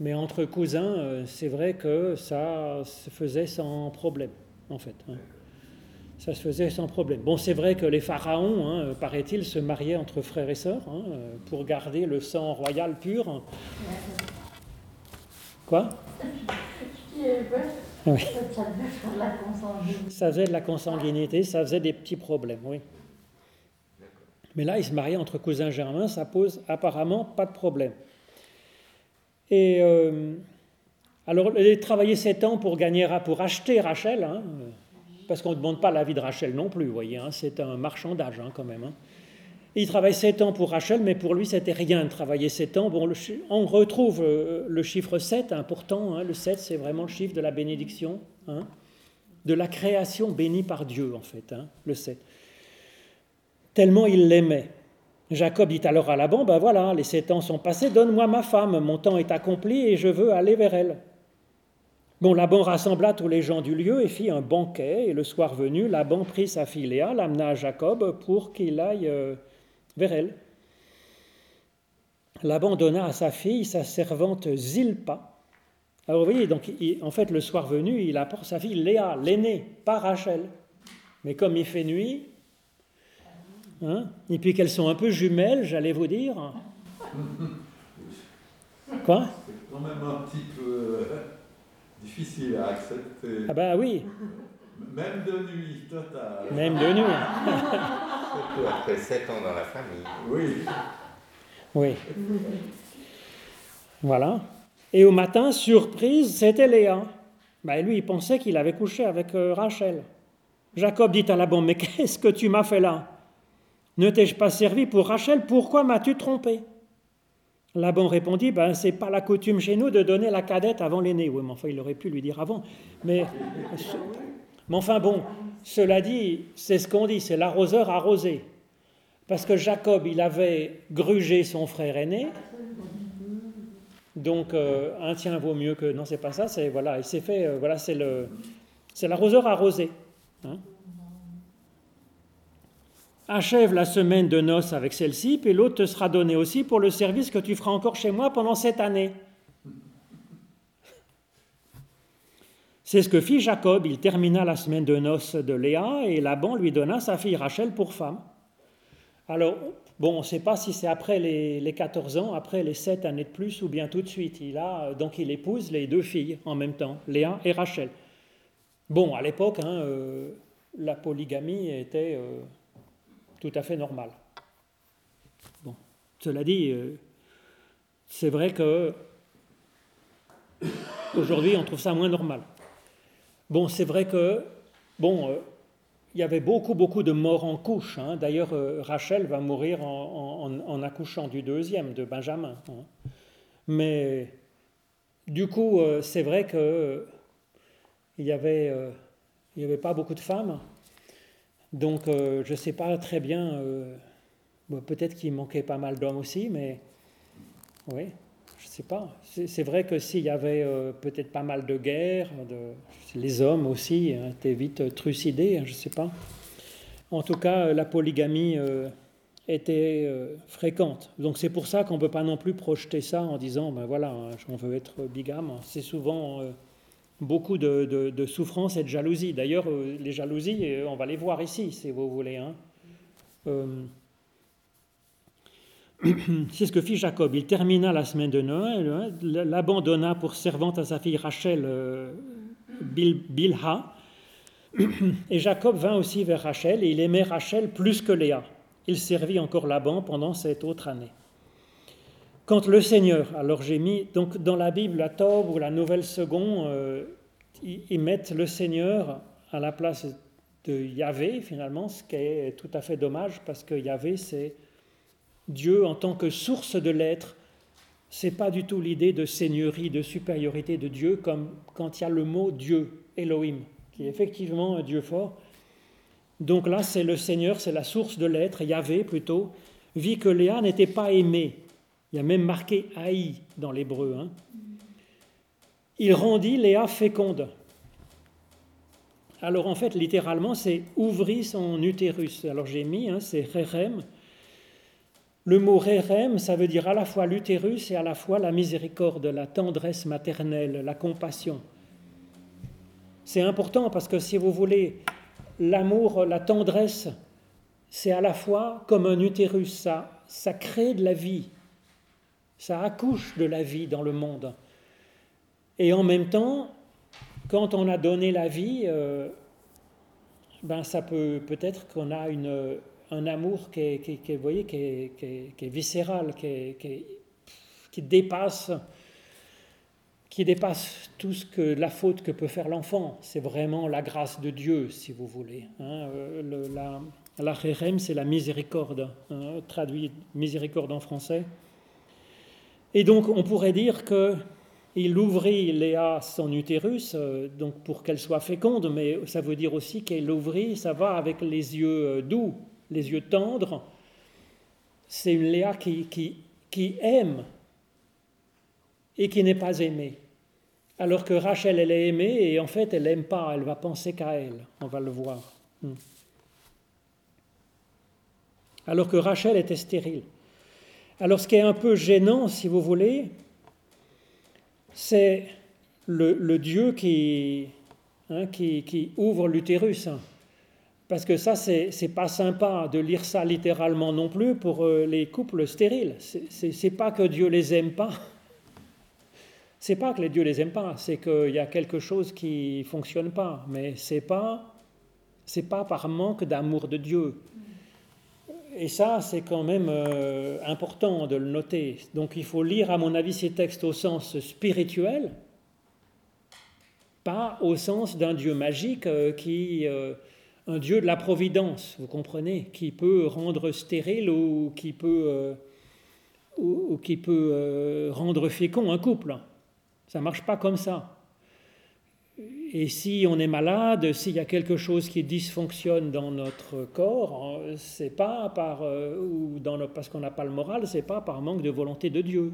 Mais entre cousins, euh, c'est vrai que ça se faisait sans problème, en fait. Hein ça se faisait sans problème. Bon, c'est vrai que les pharaons, hein, paraît-il, se mariaient entre frères et sœurs hein, pour garder le sang royal pur. Quoi? Ça faisait de la consanguinité, ça faisait des petits problèmes, oui. Mais là, ils se mariaient entre cousins germains, ça pose apparemment pas de problème. Et euh, alors, il travaillé sept ans pour gagner, pour acheter Rachel. Hein, parce qu'on ne demande pas l'avis de Rachel non plus, vous voyez, hein, c'est un marchandage hein, quand même. Hein. Il travaille sept ans pour Rachel, mais pour lui, c'était rien de travailler sept ans. Bon, on retrouve euh, le chiffre 7, important. le 7, c'est vraiment le chiffre de la bénédiction, de la création bénie par Dieu, en fait, le 7. Tellement il l'aimait. Jacob dit alors à Laban, ben voilà, les sept ans sont passés, donne-moi ma femme, mon temps est accompli et je veux aller vers elle. Bon, Laban rassembla tous les gens du lieu et fit un banquet, et le soir venu, Laban prit sa fille Léa, l'amena à Jacob pour qu'il aille euh, vers elle. Laban donna à sa fille sa servante Zilpa. Alors vous voyez, donc, en fait, le soir venu, il apporte sa fille Léa, l'aînée, pas Rachel. Mais comme il fait nuit, hein, et puis qu'elles sont un peu jumelles, j'allais vous dire. Quoi C'est quand même un petit peu difficile à accepter. Ah bah oui. Même de nuit, total. Même de nuit. Surtout après sept ans dans la famille. Oui. Oui. Voilà. Et au matin, surprise, c'était Léa. Bah, lui, il pensait qu'il avait couché avec euh, Rachel. Jacob dit à Laban, mais qu'est-ce que tu m'as fait là? Ne t'ai-je pas servi pour Rachel? Pourquoi m'as-tu trompé? Laban répondit, ben, c'est pas la coutume chez nous de donner la cadette avant l'aîné. Oui, mais enfin, il aurait pu lui dire avant. Mais, mais enfin, bon, cela dit, c'est ce qu'on dit, c'est l'arroseur arrosé. Parce que Jacob, il avait grugé son frère aîné, Donc un tien vaut mieux que non, c'est pas ça. C'est voilà, il s'est fait. voilà, c'est le, c'est l'arroseur arrosé. Hein Achève la semaine de noces avec celle-ci, puis l'autre te sera donné aussi pour le service que tu feras encore chez moi pendant cette année. C'est ce que fit Jacob. Il termina la semaine de noces de Léa et Laban lui donna sa fille Rachel pour femme. Alors, bon, on ne sait pas si c'est après les, 14 ans, après les 7 années de plus ou bien tout de suite. Il a, donc il épouse les deux filles en même temps, Léa et Rachel. Bon, à l'époque, hein, euh, la polygamie était euh, tout à fait normale. Bon, cela dit, euh, c'est vrai que aujourd'hui on trouve ça moins normal. Bon, c'est vrai que, bon, euh, il y avait beaucoup, beaucoup de morts en couche. Hein. D'ailleurs, euh, Rachel va mourir en, accouchant du deuxième, de Benjamin. Hein. Mais du coup, c'est vrai que il n'y avait, il avait pas beaucoup de femmes. Donc, je ne sais pas très bien. Peut-être qu'il manquait pas mal d'hommes aussi, mais oui je ne sais pas. C'est vrai que s'il y avait euh, peut-être pas mal de guerres, les hommes aussi hein, étaient vite trucidés, hein, je ne sais pas. En tout cas, euh, la polygamie euh, était fréquente. Donc c'est pour ça qu'on ne peut pas non plus projeter ça en disant, ben voilà, hein, on veut être bigame. C'est souvent beaucoup de, souffrance et de jalousie. D'ailleurs, les jalousies, on va les voir ici, si vous voulez. Hein. C'est ce que fit Jacob. Il termina la semaine de Noël, hein, l'abandonna pour servante à sa fille Rachel euh, Bilha. Et Jacob vint aussi vers Rachel et il aimait Rachel plus que Léa. Il servit encore Laban pendant cette autre année. Quand le Seigneur, alors j'ai mis, donc dans la Bible, la Tob ou la Nouvelle Seconde, euh, ils mettent le Seigneur à la place de Yahvé, finalement, ce qui est tout à fait dommage parce que Yahvé, c'est Dieu en tant que source de l'être, c'est pas du tout l'idée de seigneurie, de supériorité de Dieu, comme quand il y a le mot Dieu, Elohim, qui est effectivement un Dieu fort. Donc là, c'est le Seigneur, c'est la source de l'être, Yahvé plutôt, vit que Léa n'était pas aimée. Il y a même marqué haï dans l'hébreu. Hein. Il rendit Léa féconde. Alors en fait, littéralement, c'est ouvrit son utérus. Alors j'ai mis, hein, c'est rerem, le mot rérem, ça veut dire à la fois l'utérus et à la fois la miséricorde, la tendresse maternelle, la compassion. C'est important parce que si vous voulez, l'amour, la tendresse, c'est à la fois comme un utérus, ça, ça crée de la vie, ça accouche de la vie dans le monde. Et en même temps, quand on a donné la vie, euh, ben ça peut peut-être qu'on a une, un amour qui est, qui, voyez, qui est, viscéral, qui, dépasse qui dépasse tout ce que la faute que peut faire l'enfant. C'est vraiment la grâce de Dieu, si vous voulez. Hein. Euh, la, la c'est la miséricorde, hein, traduit miséricorde en français. Et donc, on pourrait dire que il ouvrit Léa son utérus, euh, donc pour qu'elle soit féconde, mais ça veut dire aussi qu'elle ouvrit, ça va avec les yeux euh, doux, les yeux tendres, c'est une Léa qui, qui, aime et qui n'est pas aimée. Alors que Rachel, elle est aimée et en fait, elle n'aime pas, elle va penser qu'à elle. On va le voir. Hmm. Alors que Rachel était stérile. Alors ce qui est un peu gênant, si vous voulez, c'est le, Dieu qui, hein, qui, ouvre l'utérus. Parce que ça, c'est pas sympa de lire ça littéralement non plus pour euh, les couples stériles. C'est pas que Dieu les aime pas. C'est pas que les dieux les aiment pas, c'est qu'il y a quelque chose qui fonctionne pas. Mais c'est pas, c'est pas par manque d'amour de Dieu. Et ça, c'est quand même euh, important de le noter. Donc il faut lire, à mon avis, ces textes au sens spirituel, pas au sens d'un Dieu magique euh, qui un Dieu de la providence, vous comprenez, qui peut rendre stérile ou qui peut, euh, ou, qui peut euh, rendre fécond un couple. Ça ne marche pas comme ça. Et si on est malade, s'il y a quelque chose qui dysfonctionne dans notre corps, euh, c'est pas dans parce qu'on n'a pas le moral, c'est pas par manque de volonté de Dieu.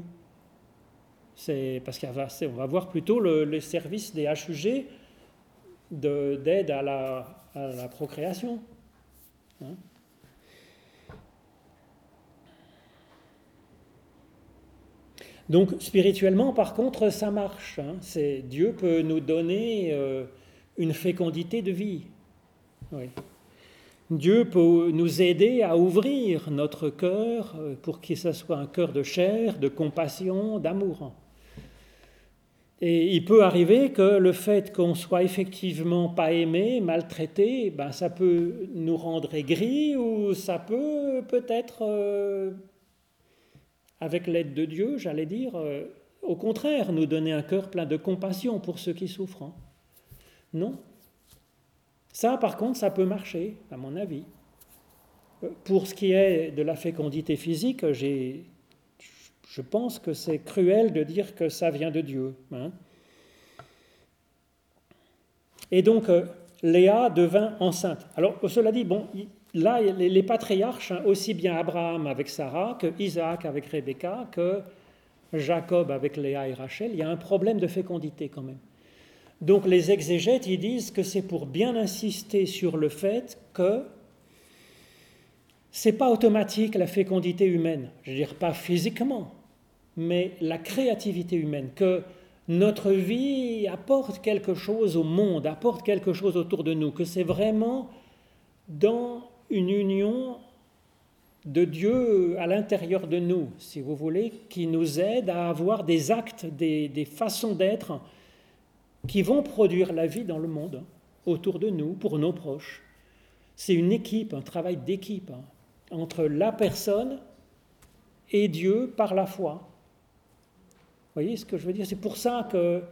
C'est parce qu'on va, voir plutôt le, les services des HUG d'aide à la, à la, procréation. Hein. Donc spirituellement, par contre, ça marche. Hein. C'est Dieu peut nous donner euh, une fécondité de vie. Dieu peut nous aider à ouvrir notre cœur euh, pour que ce soit un cœur de chair, de compassion, d'amour. Et il peut arriver que le fait qu'on soit effectivement pas aimé, maltraité, ben ça peut nous rendre aigris ou ça peut peut-être euh, avec l'aide de Dieu, j'allais dire, euh, au contraire, nous donner un cœur plein de compassion pour ceux qui souffrent. Hein. Non Ça, par contre, ça peut marcher, à mon avis. Euh, pour ce qui est de la fécondité physique, je pense que c'est cruel de dire que ça vient de Dieu. Hein. Et donc, euh, Léa devint enceinte. Alors, cela dit, bon, là, les, patriarches, hein, aussi bien Abraham avec Sarah que Isaac avec Rebecca, que Jacob avec Léa et Rachel, il y a un problème de fécondité quand même. Donc les exégètes, ils disent que c'est pour bien insister sur le fait que c'est pas automatique la fécondité humaine, je veux dire pas physiquement, mais la créativité humaine, que notre vie apporte quelque chose au monde, apporte quelque chose autour de nous, que c'est vraiment dans une union de Dieu à l'intérieur de nous, si vous voulez, qui nous aide à avoir des actes, des, façons d'être qui vont produire la vie dans le monde, autour de nous, pour nos proches. C'est une équipe, un travail d'équipe hein, entre la personne et Dieu par la foi. Vous voyez ce que je veux dire? C'est pour ça que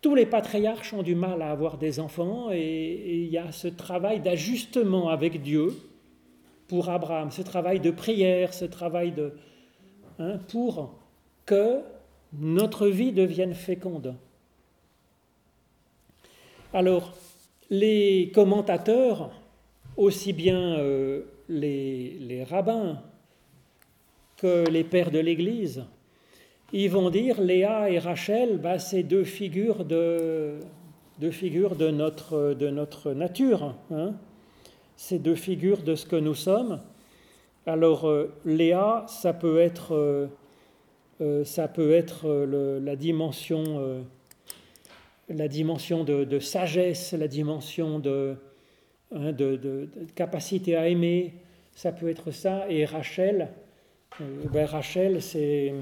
tous les patriarches ont du mal à avoir des enfants et il y a ce travail d'ajustement avec Dieu pour Abraham, ce travail de prière, ce travail de... Hein, pour que notre vie devienne féconde. Alors, les commentateurs, aussi bien euh, les, rabbins que les pères de l'Église, ils vont dire Léa et Rachel, bah, c'est deux figures de, figures de, notre, de notre nature. Hein ces deux figures de ce que nous sommes. Alors euh, Léa, ça peut être, euh, euh, ça peut être la dimension, la dimension de, sagesse, la dimension hein, de, capacité à aimer, ça peut être ça. Et Rachel, ben Rachel, c'est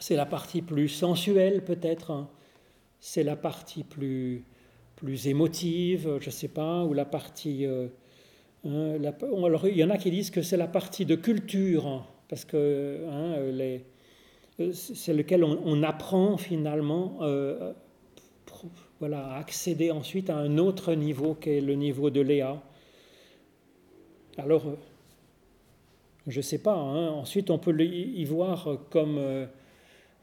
c'est la partie plus sensuelle peut-être, hein. c'est la partie plus plus émotive, je ne sais pas, ou la partie... Euh, hein, alors, il y en a qui disent que c'est la partie de culture, hein, parce que hein, euh, c'est lequel on, apprend finalement euh, voilà, à accéder ensuite à un autre niveau qui est le niveau de Léa. Alors, je ne sais pas, ensuite on peut y voir comme,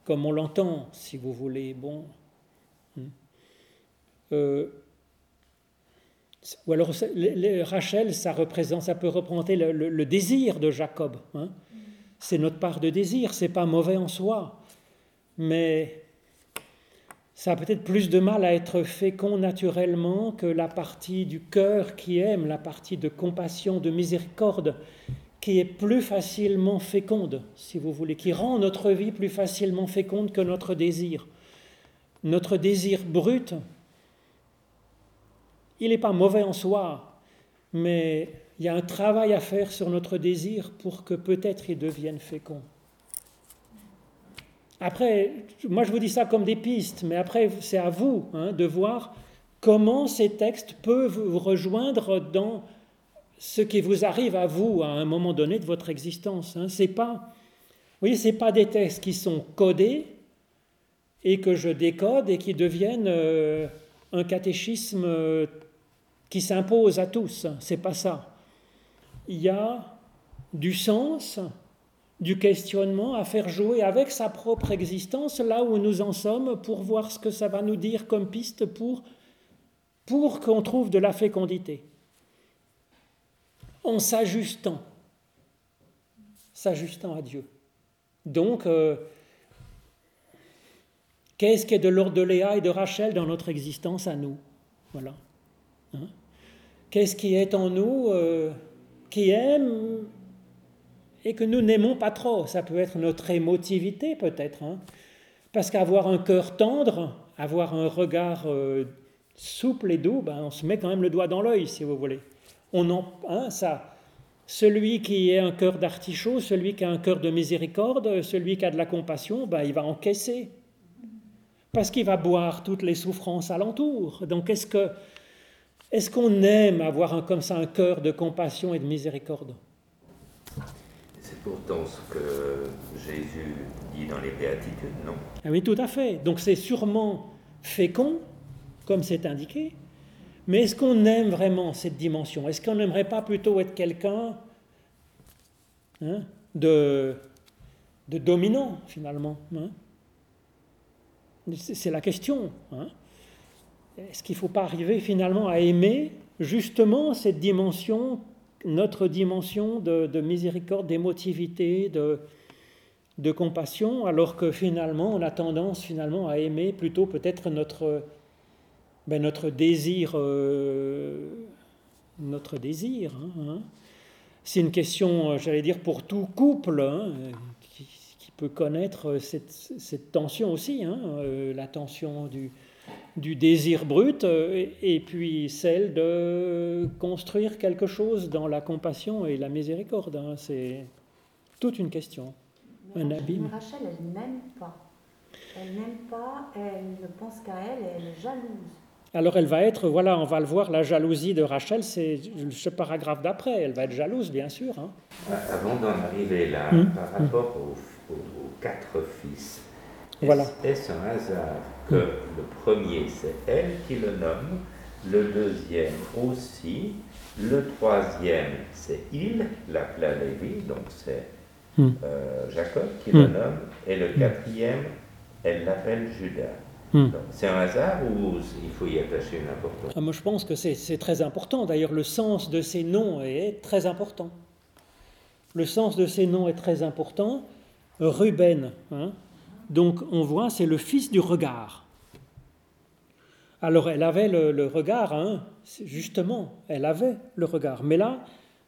comme on l'entend, si vous voulez. Bon, euh, ou alors Rachel, ça représente, ça peut représenter le, désir de Jacob. Hein. C'est notre part de désir, c'est pas mauvais en soi, mais ça a peut-être plus de mal à être fécond naturellement que la partie du cœur qui aime, la partie de compassion, de miséricorde, qui est plus facilement féconde, si vous voulez, qui rend notre vie plus facilement féconde que notre désir. Notre désir brut, il n'est pas mauvais en soi, mais il y a un travail à faire sur notre désir pour que peut-être il devienne fécond. Après, moi je vous dis ça comme des pistes, mais après c'est à vous hein, de voir comment ces textes peuvent vous rejoindre dans ce qui vous arrive à vous à un moment donné de votre existence. Hein. C'est pas, voyez, c'est pas des textes qui sont codés et que je décode et qui deviennent euh, un catéchisme euh, qui s'impose à tous. C'est pas ça. Il y a du sens, du questionnement à faire jouer avec sa propre existence là où nous en sommes pour voir ce que ça va nous dire comme piste pour, pour qu'on trouve de la fécondité. En s'ajustant, s'ajustant à Dieu. Donc, euh, Qu'est-ce qui est de l'ordre de Léa et de Rachel dans notre existence à nous? Voilà. Hein? Qu'est-ce qui est en nous euh, qui aime et que nous n'aimons pas trop? Ça peut être notre émotivité peut-être. Hein? Parce qu'avoir un cœur tendre, avoir un regard euh, souple et doux, ben, on se met quand même le doigt dans l'œil, si vous voulez. On en, hein, ça, celui qui a un cœur d'artichaut, celui qui a un cœur de miséricorde, celui qui a de la compassion, ben, il va encaisser. Parce qu'il va boire toutes les souffrances alentour. Donc est-ce que est-ce qu'on aime avoir un, comme ça un cœur de compassion et de miséricorde? C'est pourtant ce que Jésus dit dans les béatitudes, non? Ah Oui, tout à fait. Donc c'est sûrement fécond, comme c'est indiqué, mais est-ce qu'on aime vraiment cette dimension? Est-ce qu'on n'aimerait pas plutôt être quelqu'un hein, de, de, dominant, finalement hein? C'est la question. Hein. Est-ce qu'il ne faut pas arriver finalement à aimer justement cette dimension, notre dimension de, miséricorde, d'émotivité, de, compassion, alors que finalement on a tendance finalement à aimer plutôt peut-être notre ben, notre désir, euh, notre désir. Hein, hein. C'est une question, j'allais dire, pour tout couple hein, qui, peut connaître cette, tension aussi, euh, la tension du, du désir brut euh, et, puis celle de construire quelque chose dans la compassion et la miséricorde. C'est toute une question, un abîme. Rachel, elle n'aime pas. Elle n'aime pas, elle ne pense qu'à elle, elle est jalouse. Alors elle va être, voilà, on va le voir, la jalousie de Rachel, c'est ce paragraphe d'après, elle va être jalouse, bien sûr. Hein. Avant d'en arriver là, hmm. par rapport aux, quatre fils, voilà. est-ce un hasard que le premier, c'est elle qui le nomme, le deuxième aussi, le troisième, c'est il, l'appela Lévi, donc c'est hmm. euh, Jacob qui le hmm. nomme, et le quatrième, elle l'appelle Judas. Hmm. C'est un hasard ou il faut y attacher une importance ah, Moi, je pense que c'est très important. D'ailleurs, le sens de ces noms est très important. Le sens de ces noms est très important. Ruben, hein. Donc on voit, c'est le fils du regard. Alors, elle avait le, regard, hein, justement, elle avait le regard. Mais là,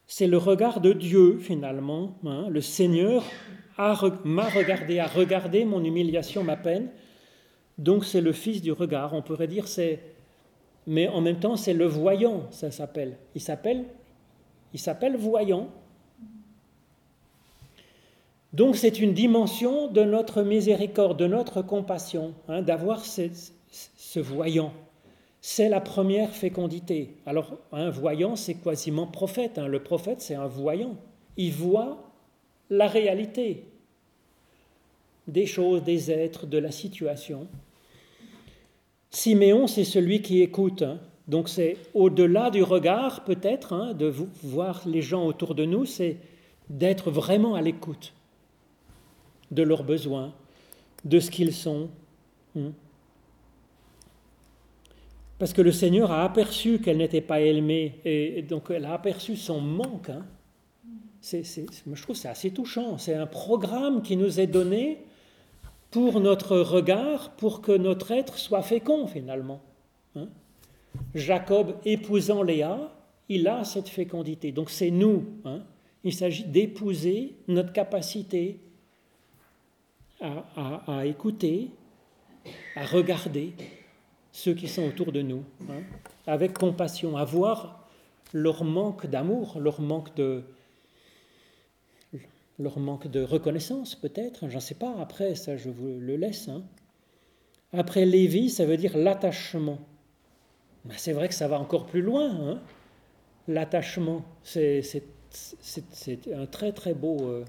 c'est le regard de Dieu, finalement. Hein. Le Seigneur m'a regardé, a regardé mon humiliation, ma peine donc c'est le fils du regard, on pourrait dire c'est mais en même temps c'est le voyant, ça s'appelle. Il s'appelle il s'appelle voyant. Donc c'est une dimension de notre miséricorde, de notre compassion, hein, d'avoir ce, voyant. C'est la première fécondité. Alors un voyant, c'est quasiment prophète. Hein. Le prophète, c'est un voyant. Il voit la réalité des choses, des êtres, de la situation. Siméon, c'est celui qui écoute. Hein. Donc c'est au-delà du regard peut-être, de voir les gens autour de nous, c'est d'être vraiment à l'écoute de leurs besoins, de ce qu'ils sont. Hein. Parce que le Seigneur a aperçu qu'elle n'était pas aimée, et donc elle a aperçu son manque. C'est, je trouve c'est assez touchant. C'est un programme qui nous est donné pour notre regard, pour que notre être soit fécond finalement. Hein. Jacob épousant Léa, il a cette fécondité. Donc c'est nous. Hein. Il s'agit d'épouser notre capacité à, écouter, à regarder ceux qui sont autour de nous, hein, avec compassion, à voir leur manque d'amour, leur manque de, leur manque de reconnaissance peut-être, j'en sais pas, après ça je vous le laisse. Hein. Après Lévi, ça veut dire l'attachement. Ben, c'est vrai que ça va encore plus loin. Hein. L'attachement, c'est un très très beau, euh,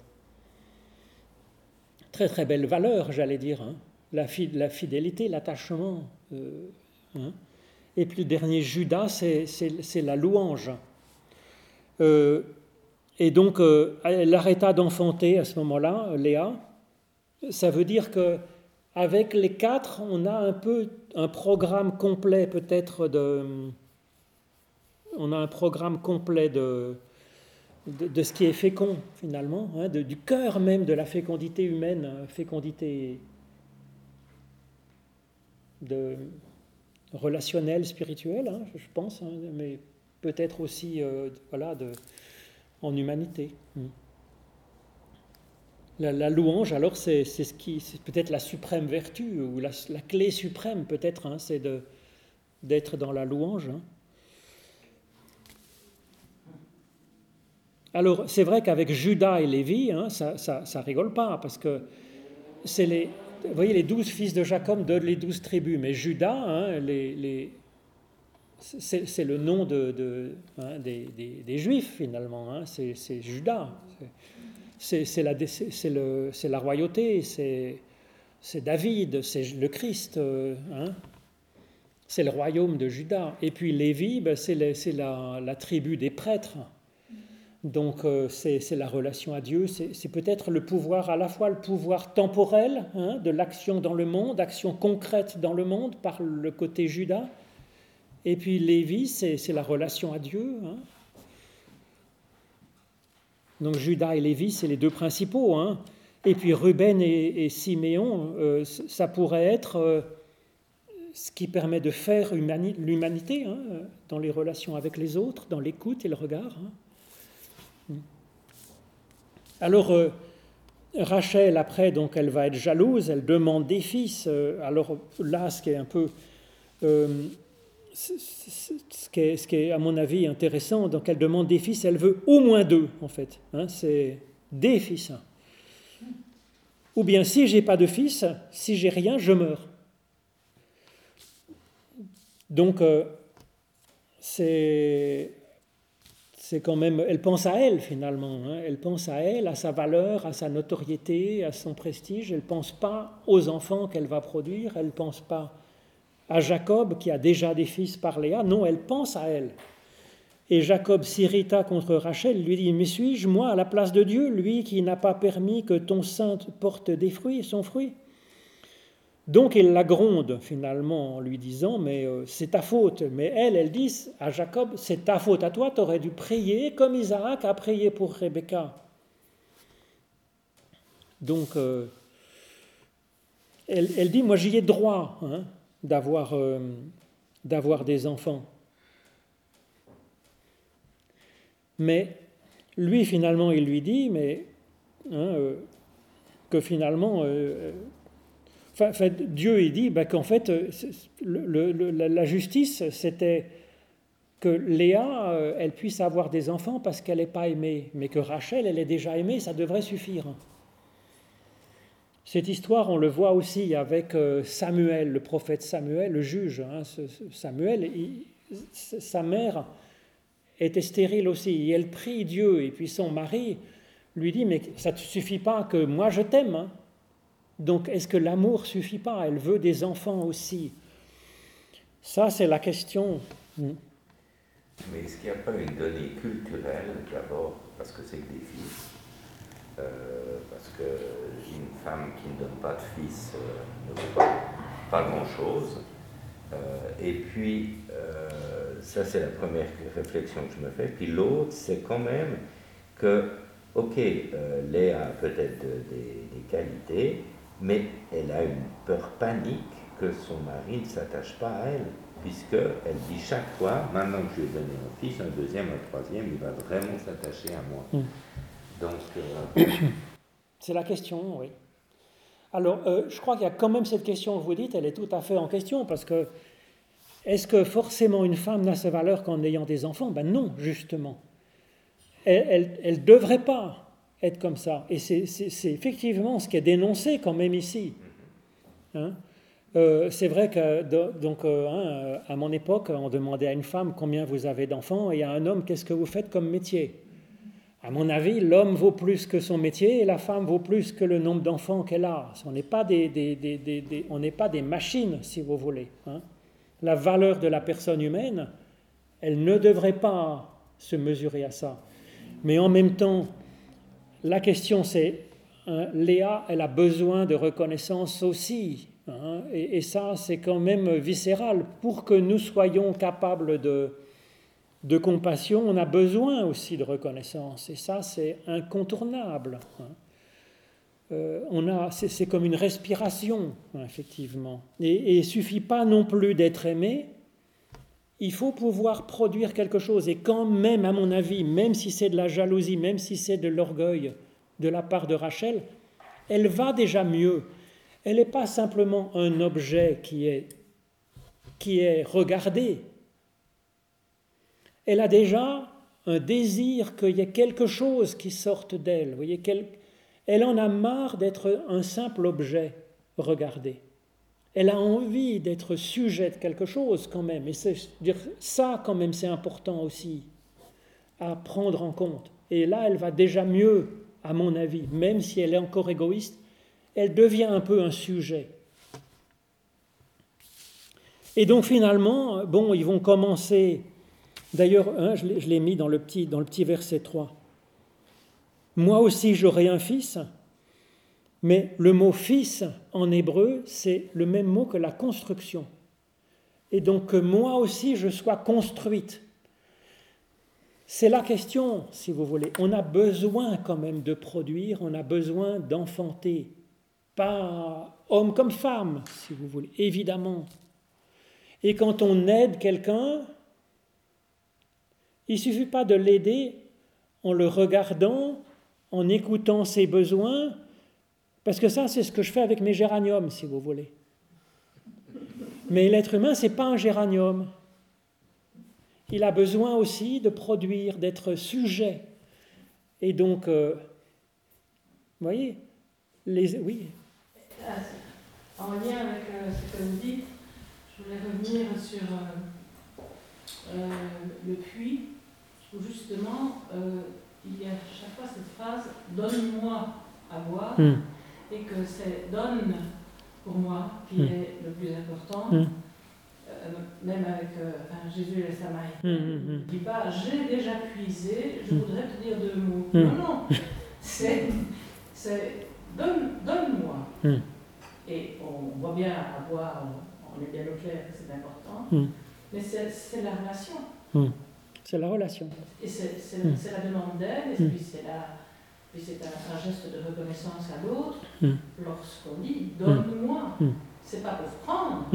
très très belle valeur, j'allais dire. Hein. La, fidélité, l'attachement. Euh, Et puis le dernier Judas, c'est la louange. Euh, et donc, euh, elle arrêta d'enfanter à ce moment-là, Léa. Ça veut dire que avec les quatre, on a un peu un programme complet peut-être de... On a un programme complet de, de, ce qui est fécond finalement, hein, du cœur même de la fécondité humaine, fécondité de relationnel, spirituel, hein, je pense, hein, mais peut-être aussi euh, voilà, de, en humanité. Hmm. La, louange, alors, c'est ce qui, c'est peut-être la suprême vertu ou la, la clé suprême, peut-être, c'est de, d'être dans la louange. Alors, c'est vrai qu'avec Judas et Lévi, hein, ça, ça, rigole pas, parce que c'est les, vous voyez, les douze fils de Jacob donnent les douze tribus, mais Judas, hein, c'est, le nom de, hein, des, Juifs, finalement, c'est, Judas. C'est, la, le, la royauté, c'est, David, c'est le Christ. Euh, c'est le royaume de Judas. Et puis Lévi, ben, c'est la, tribu des prêtres. Donc euh, c'est la relation à Dieu, c'est peut-être le pouvoir, à la fois le pouvoir temporel hein, de l'action dans le monde, action concrète dans le monde par le côté Judas. Et puis Lévi, c'est la relation à Dieu. Hein. Donc Judas et Lévi, c'est les deux principaux. Hein. Et puis Ruben et, Siméon, euh, ça pourrait être... Euh, ce qui permet de faire l'humanité dans les relations avec les autres, dans l'écoute et le regard. Hein. Alors, euh, Rachel, après, donc, elle va être jalouse, elle demande des fils. Euh, alors là, ce qui est un peu... Euh, ce, qui est, à mon avis, intéressant, donc elle demande des fils, elle veut au moins deux, en fait. Hein, c'est des fils. Ou bien, si j'ai pas de fils, si j'ai rien, je meurs. Donc, c'est quand même, elle pense à elle finalement, hein. elle pense à elle, à sa valeur, à sa notoriété, à son prestige, elle ne pense pas aux enfants qu'elle va produire, elle ne pense pas à Jacob qui a déjà des fils par Léa, non, elle pense à elle. Et Jacob s'irrita contre Rachel, lui dit, mais suis-je moi à la place de Dieu, lui qui n'a pas permis que ton sein porte des fruits, son fruit? Donc il la gronde finalement en lui disant mais euh, c'est ta faute. Mais elle, elle dit à Jacob c'est ta faute à toi, tu aurais dû prier comme Isaac a prié pour Rebecca. Donc euh, elle, dit moi j'y ai droit hein, d'avoir, euh, d'avoir des enfants. Mais lui finalement il lui dit mais hein, que finalement Dieu il dit bah, qu'en fait, euh, la justice, c'était que Léa, euh, elle puisse avoir des enfants parce qu'elle n'est pas aimée, mais que Rachel, elle est déjà aimée, ça devrait suffire. Cette histoire, on le voit aussi avec euh, Samuel, le prophète Samuel, le juge. Hein, Samuel, sa mère était stérile aussi, et elle prie Dieu, et puis son mari lui dit, mais ça ne suffit pas que moi je t'aime, hein. Donc est-ce que l'amour suffit pas? Elle veut des enfants aussi. Ça, c'est la question. Hmm. Mais est-ce qu'il n'y a pas une donnée culturelle d'abord, parce que c'est que des fils euh, Parce que une femme qui ne donne pas de fils euh, ne veut pas, grand-chose. Euh, et puis, ça c'est la première réflexion que je me fais. Puis l'autre, c'est quand même que, ok, Léa a peut-être des qualités, mais elle a une peur panique que son mari ne s'attache pas à elle, puisqu'elle dit chaque fois, maintenant que je lui ai donné un fils, un deuxième, un troisième, il va vraiment s'attacher à moi. Hmm. Donc. Euh, C'est la question, oui. Alors, euh, je crois qu'il y a quand même cette question que vous dites, elle est tout à fait en question, parce que est-ce que forcément une femme n'a sa valeur qu'en ayant des enfants? Ben non, justement. Elle ne devrait pas être comme ça. Et c'est effectivement ce qui est dénoncé quand même ici. Hein. Euh, c'est vrai que donc, euh, hein, à mon époque, on demandait à une femme combien vous avez d'enfants et à un homme qu'est-ce que vous faites comme métier? À mon avis, l'homme vaut plus que son métier et la femme vaut plus que le nombre d'enfants qu'elle a. On n'est pas des, on n'est pas des machines, si vous voulez. Hein. La valeur de la personne humaine, elle ne devrait pas se mesurer à ça. Mais en même temps, la question c'est, hein, Léa, elle a besoin de reconnaissance aussi. Hein, et, ça, c'est quand même viscéral. Pour que nous soyons capables de, de compassion, on a besoin aussi de reconnaissance. Et ça, c'est incontournable. Hein. euh, on a, c'est comme une respiration, effectivement. Et, il ne suffit pas non plus d'être aimé, il faut pouvoir produire quelque chose. Et quand même, à mon avis, même si c'est de la jalousie, même si c'est de l'orgueil de la part de Rachel, elle va déjà mieux. Elle n'est pas simplement un objet qui est, qui est regardé. Elle a déjà un désir qu'il y ait quelque chose qui sorte d'elle. Voyez, elle en a marre d'être un simple objet regardé. Elle a envie d'être sujet de quelque chose quand même. Et dire ça quand même c'est important aussi à prendre en compte. Et là, elle va déjà mieux, à mon avis, même si elle est encore égoïste, elle devient un peu un sujet. Et donc finalement, bon, ils vont commencer. D'ailleurs, hein, je l'ai mis dans le, petit, dans le petit verset 3. Moi aussi j'aurai un fils, mais le mot fils en hébreu, c'est le même mot que la construction. Et donc que moi aussi je sois construite. C'est la question, si vous voulez. On a besoin quand même de produire, on a besoin d'enfanter. Pas homme comme femme, si vous voulez, évidemment. Et quand on aide quelqu'un, il ne suffit pas de l'aider en le regardant en écoutant ses besoins, parce que ça, c'est ce que je fais avec mes géraniums, si vous voulez. Mais l'être humain, ce n'est pas un géranium. Il a besoin aussi de produire, d'être sujet. Et donc, euh, vous voyez, les, oui. En lien avec euh, ce que vous dites, je voulais revenir sur euh, le puits, où justement, il y a chaque fois cette phrase Donne-moi à boire, hmm. Et que c'est donne pour moi qui hmm. est le plus important. Hmm. Euh, même avec euh, Jésus et les Samaritains. Il ne dit pas J'ai déjà puisé, je voudrais te dire deux mots. Non, non, c'est donne, Donne-moi. Et on voit bien à boire, on, est bien au clair que c'est important, mais c'est la relation. C'est la relation. Et c'est hmm. la demande d'aide, et hmm. puis c'est un, geste de reconnaissance à l'autre. Hmm. Lorsqu'on dit donne-moi, c'est pas pour prendre,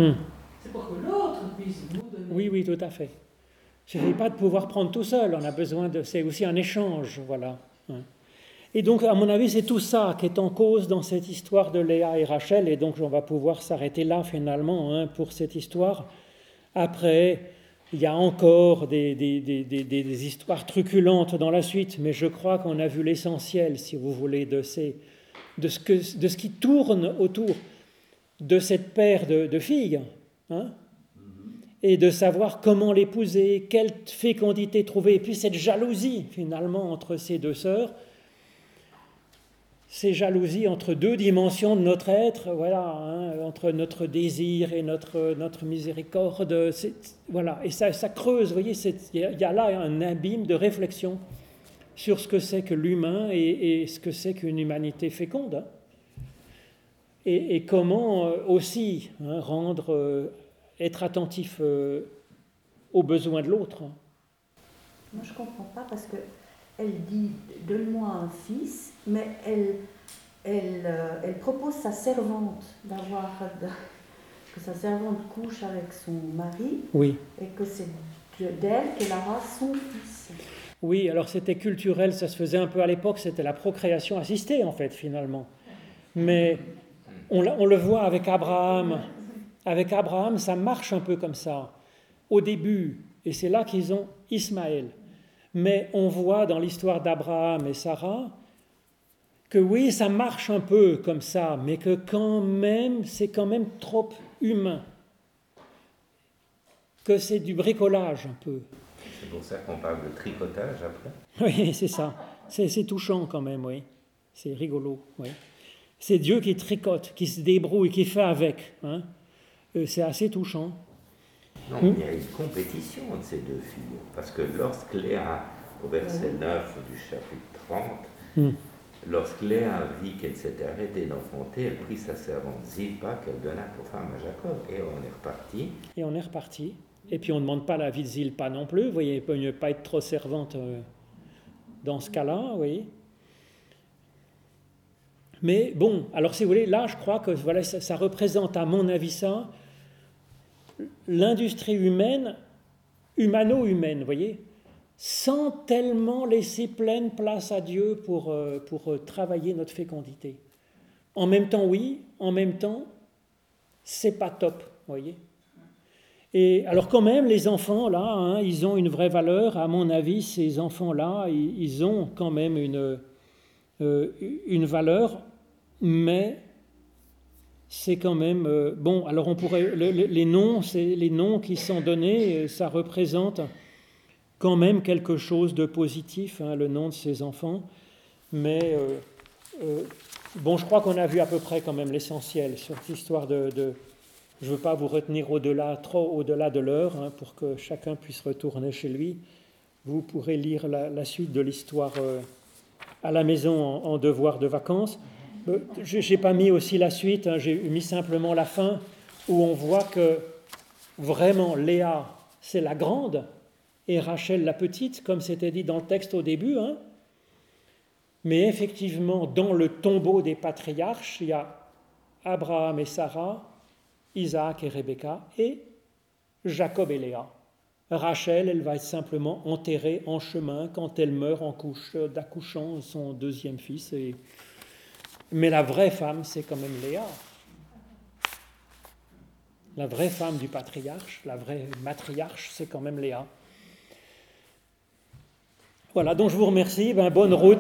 c'est pour que l'autre puisse nous donner. Oui, oui, tout à fait. Il ne suffit pas de pouvoir prendre tout seul, on a besoin de. C'est aussi un échange, voilà. Et donc, à mon avis, c'est tout ça qui est en cause dans cette histoire de Léa et Rachel, et donc on va pouvoir s'arrêter là finalement hein, pour cette histoire. Après, il y a encore des, histoires truculentes dans la suite, mais je crois qu'on a vu l'essentiel, si vous voulez, de, ces, de, ce que, de, ce qui tourne autour de cette paire de, filles, hein, et de savoir comment l'épouser, quelle fécondité trouver, et puis cette jalousie finalement entre ces deux sœurs, ces jalousies entre deux dimensions de notre être, voilà, hein, entre notre désir et notre, notre miséricorde, voilà, et ça, creuse, voyez, il y, a là un abîme de réflexion sur ce que c'est que l'humain et, ce que c'est qu'une humanité féconde, hein. et, comment euh, aussi hein, rendre, euh, être attentif euh, aux besoins de l'autre. Moi, je comprends pas parce que elle dit Donne-moi un fils, mais elle, elle, euh, elle propose sa servante d'avoir. que sa servante couche avec son mari. Oui. Et que c'est d'elle qu'elle aura son fils. Oui, alors c'était culturel, ça se faisait un peu à l'époque, c'était la procréation assistée en fait finalement. Mais on, on, le voit avec Abraham. Avec Abraham, ça marche un peu comme ça. Au début, et c'est là qu'ils ont Ismaël. Mais on voit dans l'histoire d'Abraham et Sarah que oui, ça marche un peu comme ça, mais que quand même, c'est quand même trop humain. Que c'est du bricolage un peu. C'est pour ça qu'on parle de tricotage après Oui, c'est ça. C'est touchant quand même, oui. C'est rigolo, oui. C'est Dieu qui tricote, qui se débrouille, qui fait avec. Hein. Euh, c'est assez touchant. Non, il y a une compétition entre ces deux filles. Parce que lorsque Léa, au verset 9 du chapitre 30, hmm. lorsque Léa vit qu'elle s'était arrêtée d'enfanter, elle prit sa servante Zilpa qu'elle donna pour femme à Jacob. Et on est reparti. Et on est reparti. Et puis on ne demande pas la vie de Zilpa non plus. Vous voyez, il peut ne pas être trop servante euh, dans ce cas-là, oui. Mais bon, alors si vous voulez, là, je crois que voilà, ça, ça représente, à mon avis, ça, l'industrie humaine, humano-humaine, vous voyez, sans tellement laisser pleine place à Dieu pour, euh, pour euh, travailler notre fécondité. En même temps, oui, en même temps, c'est pas top, vous voyez. Et alors quand même, les enfants, là, hein, ils ont une vraie valeur. À mon avis, ces enfants-là, ils, ont quand même une, euh, une valeur, mais c'est quand même... Euh, bon, alors on pourrait... les noms, c'est les noms qui sont donnés, euh, ça représente quand même quelque chose de positif, hein, le nom de ces enfants. Mais bon, je crois qu'on a vu à peu près quand même l'essentiel sur cette histoire de je ne veux pas vous retenir au-delà, trop au-delà de l'heure, hein, pour que chacun puisse retourner chez lui. Vous pourrez lire la, suite de l'histoire euh, à la maison en, devoir de vacances. Euh, je n'ai pas mis aussi la suite, hein, j'ai mis simplement la fin, où on voit que vraiment Léa, c'est la grande, et Rachel la petite, comme c'était dit dans le texte au début. Hein. Mais effectivement, dans le tombeau des patriarches, il y a Abraham et Sarah, Isaac et Rebecca, et Jacob et Léa. Rachel, elle va être simplement enterrée en chemin quand elle meurt en couche, d'accouchant son deuxième fils. Et... Mais la vraie femme, c'est quand même Léa. La vraie femme du patriarche, la vraie matriarche, c'est quand même Léa. Voilà, donc je vous remercie. Ben, bonne route.